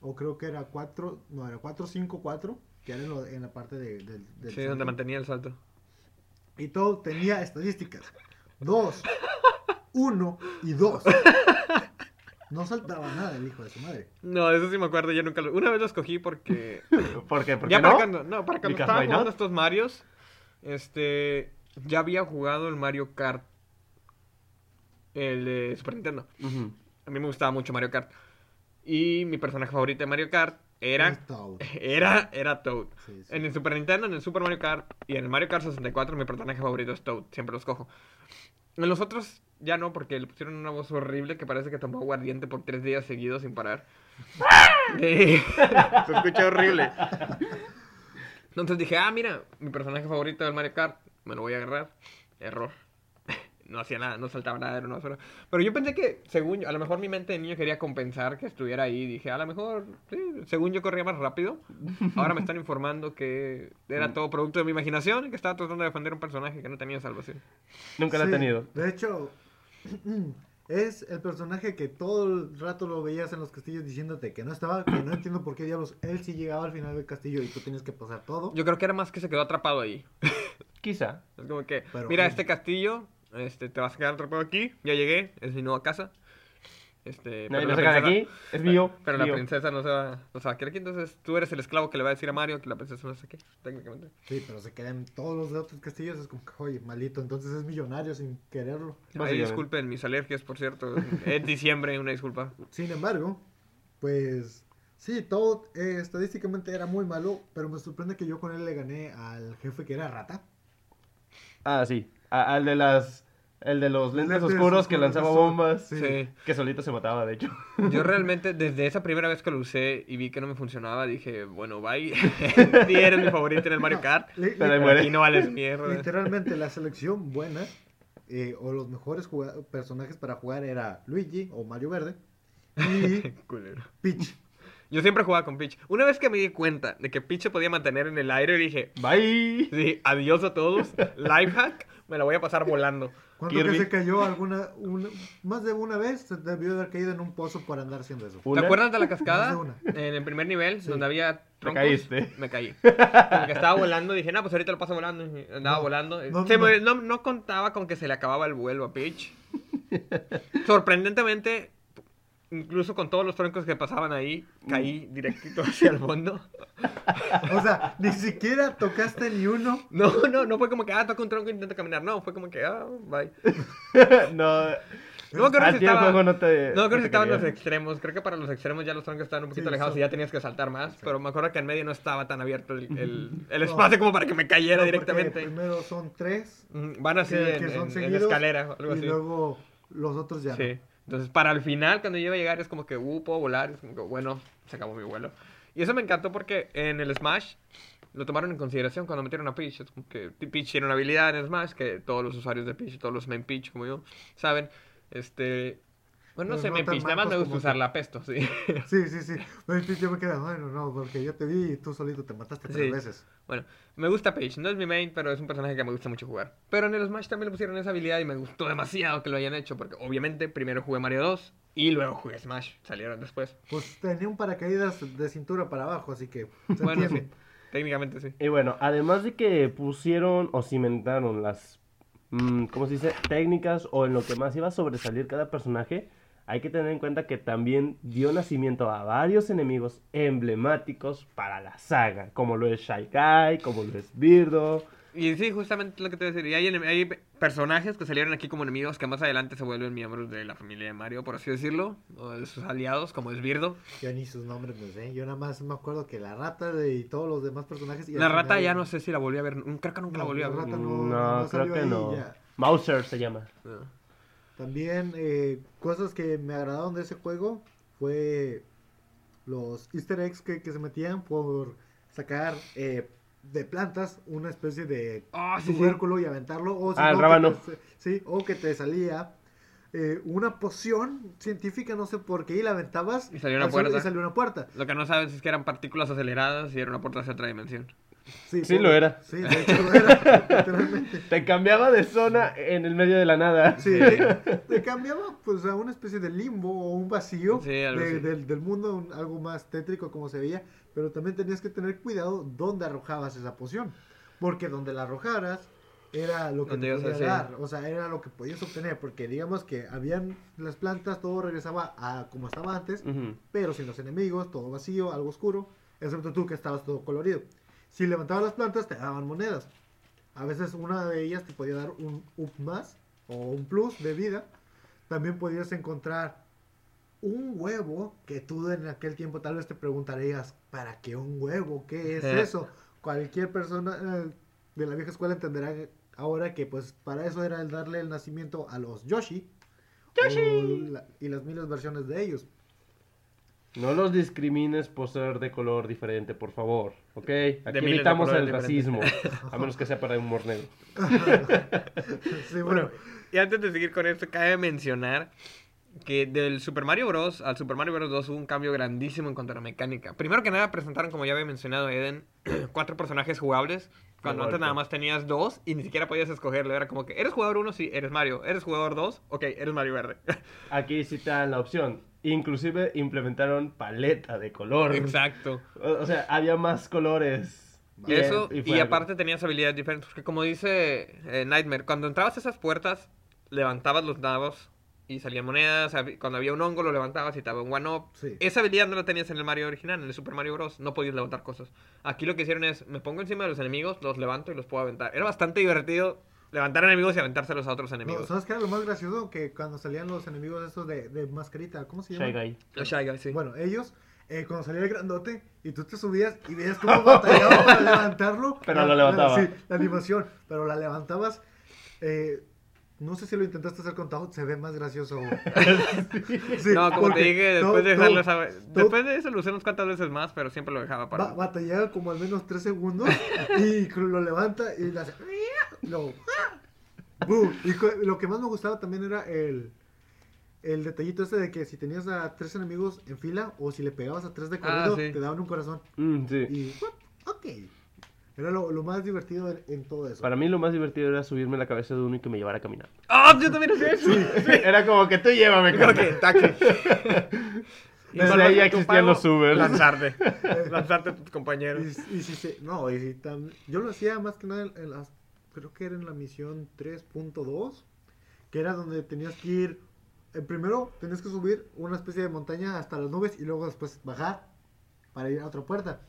[SPEAKER 2] O creo que era 4, no, era 4, 5, 4, que era en, lo- en la parte de, del, del
[SPEAKER 1] Sí, donde mantenía el salto.
[SPEAKER 2] Y todo tenía estadísticas. 2, 1 y 2. No saltaba nada el hijo de su madre.
[SPEAKER 1] No, eso sí me acuerdo, yo nunca lo... Una vez lo escogí porque...
[SPEAKER 3] ¿Por qué? ¿Por
[SPEAKER 1] ya
[SPEAKER 3] qué
[SPEAKER 1] para
[SPEAKER 3] no?
[SPEAKER 1] cuando, no, para cuando estaba jugando
[SPEAKER 3] not?
[SPEAKER 1] estos Marios, este, ya había jugado el Mario Kart, el de Super Nintendo. A mí me gustaba mucho Mario Kart. Y mi personaje favorito de Mario Kart era,
[SPEAKER 2] Toad.
[SPEAKER 1] era, era Toad.
[SPEAKER 2] Sí, sí.
[SPEAKER 1] En el Super Nintendo, en el Super Mario Kart y en el Mario Kart 64 mi personaje favorito es Toad, siempre los cojo. En los otros ya no, porque le pusieron una voz horrible que parece que tomó aguardiente por tres días seguidos sin parar. Sí, Se escucha horrible. Entonces dije, ah, mira, mi personaje favorito del Mario Kart, me lo voy a agarrar. Error. No hacía nada, no saltaba nada, era una basura. Pero yo pensé que, según yo, a lo mejor mi mente de niño quería compensar que estuviera ahí. Dije, a lo mejor, sí, según yo corría más rápido. Ahora me están informando que era todo producto de mi imaginación y que estaba tratando de defender un personaje que no tenía salvación.
[SPEAKER 3] Nunca la he
[SPEAKER 2] Sí,
[SPEAKER 3] tenido.
[SPEAKER 2] De hecho, es el personaje que todo el rato lo veías en los castillos diciéndote que no estaba, que no entiendo por qué diablos él sí llegaba al final del castillo y tú tienes que pasar todo.
[SPEAKER 1] Yo creo que era más que se quedó atrapado ahí.
[SPEAKER 3] Quizá.
[SPEAKER 1] Es como que,
[SPEAKER 2] Pero-
[SPEAKER 1] mira, este castillo, este, te vas a quedar atrapado aquí, ya llegué, es mi nueva casa. Este,
[SPEAKER 3] Nadie lo saca de
[SPEAKER 1] princesa-
[SPEAKER 3] aquí, es mío.
[SPEAKER 1] Pero la
[SPEAKER 3] mío.
[SPEAKER 1] princesa no se va, no se va a querer aquí, entonces tú eres el esclavo que le va a decir a Mario que la princesa no sé qué, técnicamente.
[SPEAKER 2] Sí, pero se quedan todos los de otros castillos. Es como que, oye, malito. Entonces es millonario sin quererlo.
[SPEAKER 1] Ay, disculpen mis alergias, por cierto. Es diciembre, una disculpa.
[SPEAKER 2] Sin embargo, pues sí, todo eh, estadísticamente era muy malo, pero me sorprende que yo con él le gané al jefe que era rata.
[SPEAKER 3] Ah, sí. A- al de las. El de los lentes,
[SPEAKER 2] Lentes
[SPEAKER 3] oscuros que
[SPEAKER 2] oscuros
[SPEAKER 3] lanzaba
[SPEAKER 2] que
[SPEAKER 3] bombas.
[SPEAKER 2] sí.
[SPEAKER 1] Sí.
[SPEAKER 3] Que solito se mataba, de hecho.
[SPEAKER 1] Yo realmente, desde esa primera vez que lo usé y vi que no me funcionaba, dije, bueno, bye. Sí, eres mi favorito en el Mario Kart.
[SPEAKER 2] Li-
[SPEAKER 3] Pero ahí
[SPEAKER 2] li-
[SPEAKER 3] muere.
[SPEAKER 1] Aquí no vales mierda.
[SPEAKER 2] Literalmente la selección buena eh, o los mejores personajes para jugar era Luigi o Mario Verde y
[SPEAKER 1] Culero.
[SPEAKER 2] Peach.
[SPEAKER 1] Yo siempre jugaba con Peach. Una vez que me di cuenta de que Peach se podía mantener en el aire, dije,
[SPEAKER 3] Bye.
[SPEAKER 1] sí, adiós a todos. Lifehack, me la voy a pasar volando.
[SPEAKER 2] Cuando que
[SPEAKER 3] Kirby.
[SPEAKER 2] se cayó alguna, una- más de una vez, se debió haber caído en un pozo por andar haciendo eso.
[SPEAKER 1] ¿Te acuerdas de la cascada? En el primer nivel,
[SPEAKER 2] Sí.
[SPEAKER 1] donde había troncos.
[SPEAKER 3] caíste.
[SPEAKER 1] Me caí. Como que estaba volando, dije, no, pues ahorita lo paso volando. Andaba
[SPEAKER 2] No,
[SPEAKER 1] volando.
[SPEAKER 2] no,
[SPEAKER 1] Se
[SPEAKER 2] no.
[SPEAKER 1] me- no, no contaba con que se le acababa el vuelo a Peach. Sorprendentemente, incluso con todos los troncos que pasaban ahí, caí directito hacia el fondo.
[SPEAKER 2] O sea, ni siquiera tocaste ni uno.
[SPEAKER 1] No, no, no fue como que, ah, toca un tronco e intento caminar. No, fue como que, ah, bye.
[SPEAKER 3] no.
[SPEAKER 1] No acuerdo
[SPEAKER 3] a
[SPEAKER 1] si estaba...
[SPEAKER 3] no te.
[SPEAKER 1] No, creo que estaban los extremos. Creo que para los extremos ya los troncos estaban un poquito
[SPEAKER 2] Sí,
[SPEAKER 1] alejados y ya tenías que saltar más. Pero me acuerdo que en medio no estaba tan abierto el, el, el
[SPEAKER 2] No.
[SPEAKER 1] espacio como para que me cayera
[SPEAKER 2] No,
[SPEAKER 1] directamente.
[SPEAKER 2] Primero son tres
[SPEAKER 1] Mm, Van así
[SPEAKER 2] que,
[SPEAKER 1] en,
[SPEAKER 2] que son
[SPEAKER 1] en- en
[SPEAKER 2] seguidos
[SPEAKER 1] escalera o algo
[SPEAKER 2] y
[SPEAKER 1] así.
[SPEAKER 2] luego los otros ya.
[SPEAKER 1] Sí. Entonces, para el final, cuando yo iba a llegar, es como que, uh, puedo volar. Es como que, bueno, se acabó mi vuelo. Y eso me encantó porque en el Smash lo tomaron en consideración cuando metieron a Peach. Es como que Peach tiene una habilidad en Smash que todos los usuarios de Peach, todos los main Peach como yo, saben. Este. Bueno, no
[SPEAKER 2] no
[SPEAKER 1] Peach, nada más me gusta usar la pesto, sí.
[SPEAKER 2] Sí, sí, sí. Yo me quedé, bueno, no, porque yo te vi y tú solito te mataste tres
[SPEAKER 1] Sí.
[SPEAKER 2] veces.
[SPEAKER 1] Bueno, me gusta Peach, no es mi main, pero es un personaje que me gusta mucho jugar. Pero en el Smash también le pusieron esa habilidad y me gustó demasiado que lo hayan hecho, porque obviamente primero jugué Mario 2 y luego jugué Smash, salieron después.
[SPEAKER 2] Pues tenía un paracaídas de cintura para abajo, así que se
[SPEAKER 1] Bueno, sí, técnicamente sí.
[SPEAKER 3] Y bueno, además de que pusieron o cimentaron las, mm, ¿cómo se dice? Técnicas o en lo que más iba a sobresalir cada personaje, hay que tener en cuenta que también dio nacimiento a varios enemigos emblemáticos para la saga, como lo es Shy Guy, como lo es Birdo.
[SPEAKER 1] Y sí, justamente lo que te voy a decir. Y hay, hay personajes que salieron aquí como enemigos que más adelante se vuelven miembros de la familia de Mario, por así decirlo, o de sus aliados, como es Birdo.
[SPEAKER 2] Ya ni sus nombres me sé. Yo nada más me acuerdo que la rata de, y todos los demás personajes. y
[SPEAKER 1] La rata
[SPEAKER 2] final-
[SPEAKER 1] ya no sé si la volví a ver, creo que nunca la
[SPEAKER 2] No,
[SPEAKER 1] volví a
[SPEAKER 2] la
[SPEAKER 1] ver.
[SPEAKER 2] rata- no-
[SPEAKER 3] No,
[SPEAKER 2] no
[SPEAKER 3] creo
[SPEAKER 2] salió
[SPEAKER 3] que
[SPEAKER 2] ahí,
[SPEAKER 3] no.
[SPEAKER 2] ya.
[SPEAKER 3] Mauser se llama.
[SPEAKER 1] No.
[SPEAKER 2] También eh, cosas que me agradaron de ese juego fue los easter eggs que, que se metían por sacar eh, de plantas una especie de
[SPEAKER 1] sí, sí.
[SPEAKER 2] tubérculo y aventarlo. O
[SPEAKER 3] Ah, el rábano.
[SPEAKER 2] te- sí, o que te salía eh, una poción científica, no sé por qué, y la aventabas
[SPEAKER 1] Y salió una puerta.
[SPEAKER 2] y salió una puerta.
[SPEAKER 1] Lo que no sabes es que eran partículas aceleradas y era una puerta hacia otra dimensión.
[SPEAKER 2] Sí,
[SPEAKER 3] Sí,
[SPEAKER 2] por-
[SPEAKER 3] lo era.
[SPEAKER 2] Sí, de hecho lo era, literalmente.
[SPEAKER 3] Te cambiaba de zona en el medio de la nada.
[SPEAKER 2] Sí, te, te cambiaba pues a una especie de limbo o un vacío
[SPEAKER 1] Sí,
[SPEAKER 2] de- del, del mundo, un- algo más tétrico como se veía, pero también tenías que tener cuidado dónde arrojabas esa poción, porque donde la arrojaras era lo que
[SPEAKER 1] Donde
[SPEAKER 2] te
[SPEAKER 1] ibas a
[SPEAKER 2] podía
[SPEAKER 1] hacer.
[SPEAKER 2] dar, o sea, era lo que podías obtener, porque digamos que habían las plantas, todo regresaba a como estaba antes, pero sin los enemigos, todo vacío, algo oscuro, excepto tú que estabas todo colorido. Si levantabas las plantas te daban monedas. A veces una de ellas te podía dar un up más o un plus de vida. También podías encontrar un huevo que tú en aquel tiempo tal vez te preguntarías, ¿para qué un huevo? ¿Qué es eso? Cualquier persona eh, de la vieja escuela entenderá ahora que pues para eso era el darle el nacimiento a los Yoshi. la- y las miles versiones de ellos.
[SPEAKER 3] No los discrimines por ser de color diferente, por favor. ¿Ok? Aquí evitamos el racismo.
[SPEAKER 1] diferentes.
[SPEAKER 3] A menos que sea para humor negro.
[SPEAKER 2] Sí, bueno,
[SPEAKER 1] Bueno, y antes de seguir con esto, cabe mencionar que del Super Mario Bros. al Super Mario Bros. 2 hubo un cambio grandísimo en cuanto a la mecánica. Primero que nada, presentaron, como ya había mencionado Eden, cuatro personajes jugables. Cuando antes nada más tenías dos y ni siquiera podías escogerlo. Era como que, ¿eres jugador 1? Sí, eres Mario. ¿Eres jugador 2? Ok, eres Mario Verde.
[SPEAKER 3] Aquí sí te dan la opción. Inclusive implementaron paleta de color.
[SPEAKER 1] Exacto.
[SPEAKER 3] O, sea, había más colores. Y-
[SPEAKER 1] Eso,
[SPEAKER 3] y
[SPEAKER 1] aparte tenías habilidades diferentes. Porque como dice eh, Nightmare, cuando entrabas a esas puertas, levantabas los dados y salían monedas. Cuando había un hongo lo levantabas y te daba un one-up.
[SPEAKER 2] Sí.
[SPEAKER 1] Esa habilidad no la tenías en el Mario original, en el Super Mario Bros. No podías levantar cosas. Aquí lo que hicieron es, me pongo encima de los enemigos, los levanto y los puedo aventar. Era bastante divertido levantar enemigos y aventárselos a otros
[SPEAKER 2] No,
[SPEAKER 1] enemigos.
[SPEAKER 2] ¿Sabes qué era lo más gracioso? Que cuando salían los enemigos estos de, de mascarita, ¿cómo se llama?
[SPEAKER 3] Shy Guy.
[SPEAKER 1] Los Shy Guys, sí.
[SPEAKER 2] Bueno, ellos, eh, cuando salía el grandote y tú te subías y veías cómo batallaba para levantarlo.
[SPEAKER 3] Pero
[SPEAKER 2] la-
[SPEAKER 3] lo levantaba.
[SPEAKER 2] la- sí, la animación, pero la levantabas. eh, no sé si lo intentaste hacer con Toad, se ve más gracioso. Sí,
[SPEAKER 1] no, como te dije, después de dejarlo Después de eso lo usé unas cuantas veces más, pero siempre lo dejaba para.
[SPEAKER 2] ba- batallaba como al menos 3 segundos y lo levanta y le hace. ¡Bu! Y lo que más me gustaba también era el, el detallito ese de que si tenías a tres enemigos en fila o si le pegabas a tres de
[SPEAKER 1] Ah,
[SPEAKER 2] corrido,
[SPEAKER 1] sí.
[SPEAKER 2] te daban un corazón.
[SPEAKER 3] Mm, sí.
[SPEAKER 2] Y, ok. Era lo, lo más divertido en, en todo eso.
[SPEAKER 3] Para mí lo más divertido era subirme la cabeza de uno y que me llevara a caminar.
[SPEAKER 1] ¡Ah! yo también hacía eso.
[SPEAKER 3] Era como que tú llévame,
[SPEAKER 1] Como que, taxi.
[SPEAKER 3] Desde ahí ya existían los Ubers.
[SPEAKER 1] Lanzarte. Lanzarte a tus compañeros.
[SPEAKER 2] Y, y si se- no, y si tam- yo lo hacía más que nada en, en las, creo que era en la misión 3.2, que era donde tenías que ir, eh, primero tenías que subir una especie de montaña hasta las nubes y luego después bajar para ir a otra puerta.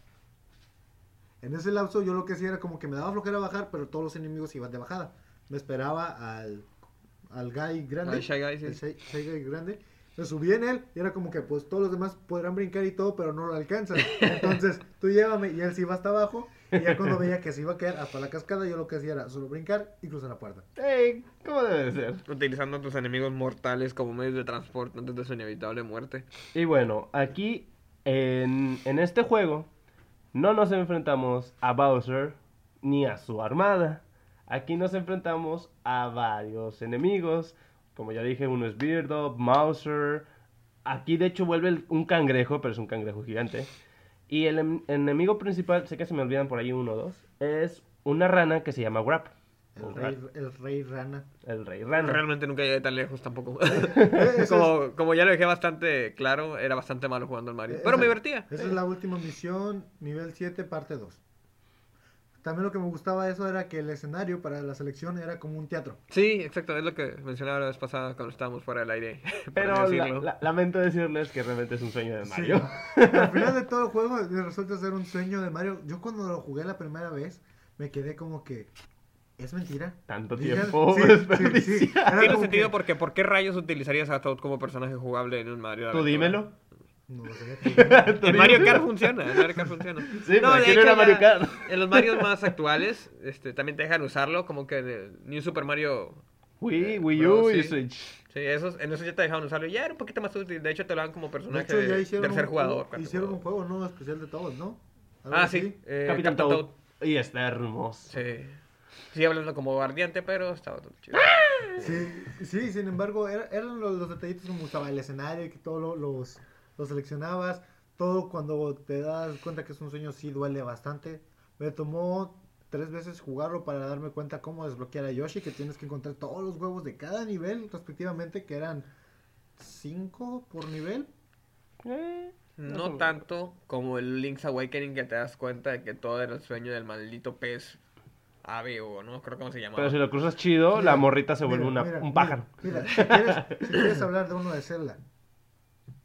[SPEAKER 2] En ese lapso yo lo que hacía era como que me daba flojera bajar, pero todos los enemigos iban de bajada. Me esperaba al, al guy grande.
[SPEAKER 1] Al Shy Guy, sí.
[SPEAKER 2] el Shy- Shy Guy grande. Me subí en él y era como que pues todos los demás podrán brincar y todo, pero no lo alcanzan. Entonces tú llévame y él se iba hasta abajo. Y ya cuando veía que se iba a caer hasta la cascada, yo lo que hacía era solo brincar y cruzar la puerta.
[SPEAKER 3] Ey, ¿cómo debe de ser?
[SPEAKER 1] Utilizando a tus enemigos mortales como medios de transporte antes de su inevitable muerte.
[SPEAKER 3] Y bueno, aquí en, en este juego no nos enfrentamos a Bowser ni a su armada. Aquí nos enfrentamos a varios enemigos. Como ya dije, uno es Beardo, Mauser. Aquí de hecho vuelve el- un cangrejo, pero es un cangrejo gigante. Y el em- enemigo principal, sé que se me olvidan por ahí uno o dos, es una rana que se llama Grap.
[SPEAKER 2] El rey, el rey rana.
[SPEAKER 3] el rey rana.
[SPEAKER 1] Realmente nunca llegué tan lejos tampoco. Como, como ya lo dejé bastante claro, era bastante malo jugando al Mario. Pero me divertía.
[SPEAKER 2] Esa es la última misión, nivel 7, parte 2. También lo que me gustaba de eso era que el escenario para la selección era como un teatro.
[SPEAKER 1] Sí, exacto, es lo que mencionaba la vez pasada cuando estábamos fuera del aire.
[SPEAKER 3] Pero la- la- lamento decirles que realmente es un sueño de
[SPEAKER 2] Sí.
[SPEAKER 3] Mario.
[SPEAKER 2] Al final de todo el juego resulta ser un sueño de Mario. Yo cuando lo jugué la primera vez me quedé como que es mentira.
[SPEAKER 3] Tanto tiempo
[SPEAKER 2] sí, sí, sí.
[SPEAKER 3] desperdiciado.
[SPEAKER 2] Era
[SPEAKER 1] Tiene sentido
[SPEAKER 2] que-
[SPEAKER 1] porque ¿por qué rayos utilizarías a Toad como personaje jugable en un Mario? de
[SPEAKER 3] Tú
[SPEAKER 1] aventura?
[SPEAKER 3] dímelo.
[SPEAKER 2] No lo sé.
[SPEAKER 1] En Mario Kart funciona, en Mario Kart funciona.
[SPEAKER 3] Sí,
[SPEAKER 1] de
[SPEAKER 3] no
[SPEAKER 1] hecho
[SPEAKER 3] era Mario Kart.
[SPEAKER 1] En los Marios más actuales, este, también te dejan usarlo, como que en el New Super Mario
[SPEAKER 3] Wii,
[SPEAKER 1] Eh,
[SPEAKER 3] Wii U y
[SPEAKER 1] sí.
[SPEAKER 3] Switch.
[SPEAKER 1] Sí, esos, en eso ya te dejaban usarlo. y Ya era un poquito más útil. De hecho, te lo dan como
[SPEAKER 2] De
[SPEAKER 1] personaje
[SPEAKER 2] hecho, ya
[SPEAKER 1] de
[SPEAKER 2] hicieron,
[SPEAKER 1] tercer
[SPEAKER 2] un,
[SPEAKER 1] jugador.
[SPEAKER 2] hicieron un juego no especial de todos, ¿no? Algo
[SPEAKER 1] Ah,
[SPEAKER 2] así.
[SPEAKER 1] sí. eh,
[SPEAKER 3] Capitán Toad. Y está hermoso.
[SPEAKER 1] Sí. Sigue hablando como ardiente, pero estaba todo chido.
[SPEAKER 2] Sí, sí, sin embargo, era- eran los, los detallitos como gustaba el escenario, que todo lo- los, los seleccionabas. Todo cuando te das cuenta que es un sueño sí duele bastante. Me tomó tres veces jugarlo para darme cuenta cómo desbloquear a Yoshi, que tienes que encontrar todos los huevos de cada nivel respectivamente, que eran cinco por nivel.
[SPEAKER 3] Eh,
[SPEAKER 1] No tanto como el Link's Awakening que te das cuenta de que todo era el sueño del maldito pez ave o no creo cómo se llamaba.
[SPEAKER 3] Pero si lo cruzas chido, la morrita se vuelve
[SPEAKER 2] Mira,
[SPEAKER 3] una-
[SPEAKER 2] mira,
[SPEAKER 3] un
[SPEAKER 2] mira,
[SPEAKER 3] pájaro.
[SPEAKER 2] Mira, si, quieres, si quieres hablar de uno de Zelda,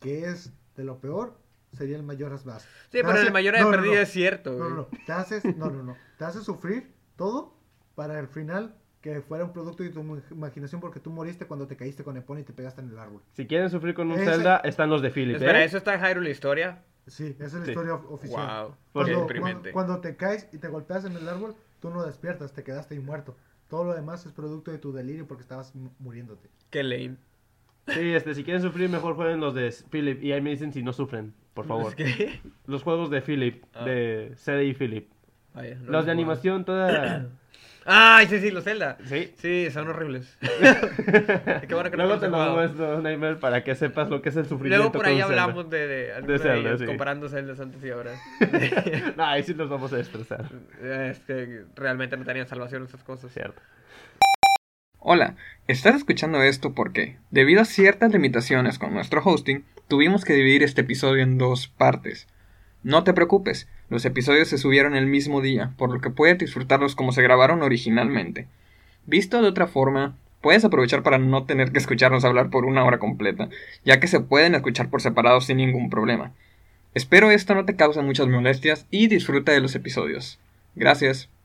[SPEAKER 2] que es de lo peor, sería el Majora's Mask.
[SPEAKER 1] Sí,
[SPEAKER 2] Te
[SPEAKER 1] pero
[SPEAKER 2] hace-
[SPEAKER 1] el mayor de
[SPEAKER 2] no, no,
[SPEAKER 1] perdida
[SPEAKER 2] no.
[SPEAKER 1] es cierto.
[SPEAKER 2] No,
[SPEAKER 1] güey.
[SPEAKER 2] no, no. Te haces, no, no, no. Te hace sufrir todo para el final que fuera un producto de tu imaginación porque tú moriste cuando te caíste con Epona y te pegaste en el árbol.
[SPEAKER 3] Si quieren sufrir con un
[SPEAKER 2] Ese-
[SPEAKER 3] Zelda, están los de Philip,
[SPEAKER 1] Espera,
[SPEAKER 3] ¿eh?
[SPEAKER 1] ¿eso está en Hyrule Historia?
[SPEAKER 2] Sí, esa es la
[SPEAKER 3] Sí.
[SPEAKER 2] historia of- oficial.
[SPEAKER 1] Wow,
[SPEAKER 2] Cuando, cuando, cuando te caes y te golpeas en el árbol, tú no despiertas, te quedaste ahí muerto. Todo lo demás es producto de tu delirio porque estabas mu- muriéndote.
[SPEAKER 1] Qué lame.
[SPEAKER 3] Sí, este, si quieren sufrir, mejor jueguen los de Philip. Y ahí me dicen si no sufren, por favor.
[SPEAKER 1] ¿Qué?
[SPEAKER 3] Los juegos de Philip,
[SPEAKER 1] Ah.
[SPEAKER 3] de CD y Philip.
[SPEAKER 1] Vaya, no
[SPEAKER 3] Los de animación, toda.
[SPEAKER 1] Ay, sí, sí, los Zelda.
[SPEAKER 3] Sí.
[SPEAKER 1] Sí, son horribles. Qué bueno que no
[SPEAKER 3] Luego
[SPEAKER 1] los
[SPEAKER 3] te lo muestro, Nightmare, para que sepas lo que es el sufrimiento.
[SPEAKER 1] Luego por ahí
[SPEAKER 3] con
[SPEAKER 1] hablamos de, de, de
[SPEAKER 3] Zelda, sí.
[SPEAKER 1] comparando Zeldas antes y ahora.
[SPEAKER 3] No, ahí sí los vamos a destrozar.
[SPEAKER 1] es que realmente no tenían salvación esas cosas.
[SPEAKER 3] Cierto.
[SPEAKER 4] Hola, estás escuchando esto porque, debido a ciertas limitaciones con nuestro hosting, tuvimos que dividir este episodio en dos partes. No te preocupes, los episodios se subieron el mismo día, por lo que puedes disfrutarlos como se grabaron originalmente. Visto de otra forma, puedes aprovechar para no tener que escucharnos hablar por una hora completa, ya que se pueden escuchar por separado sin ningún problema. Espero esto no te cause muchas molestias y disfruta de los episodios. Gracias.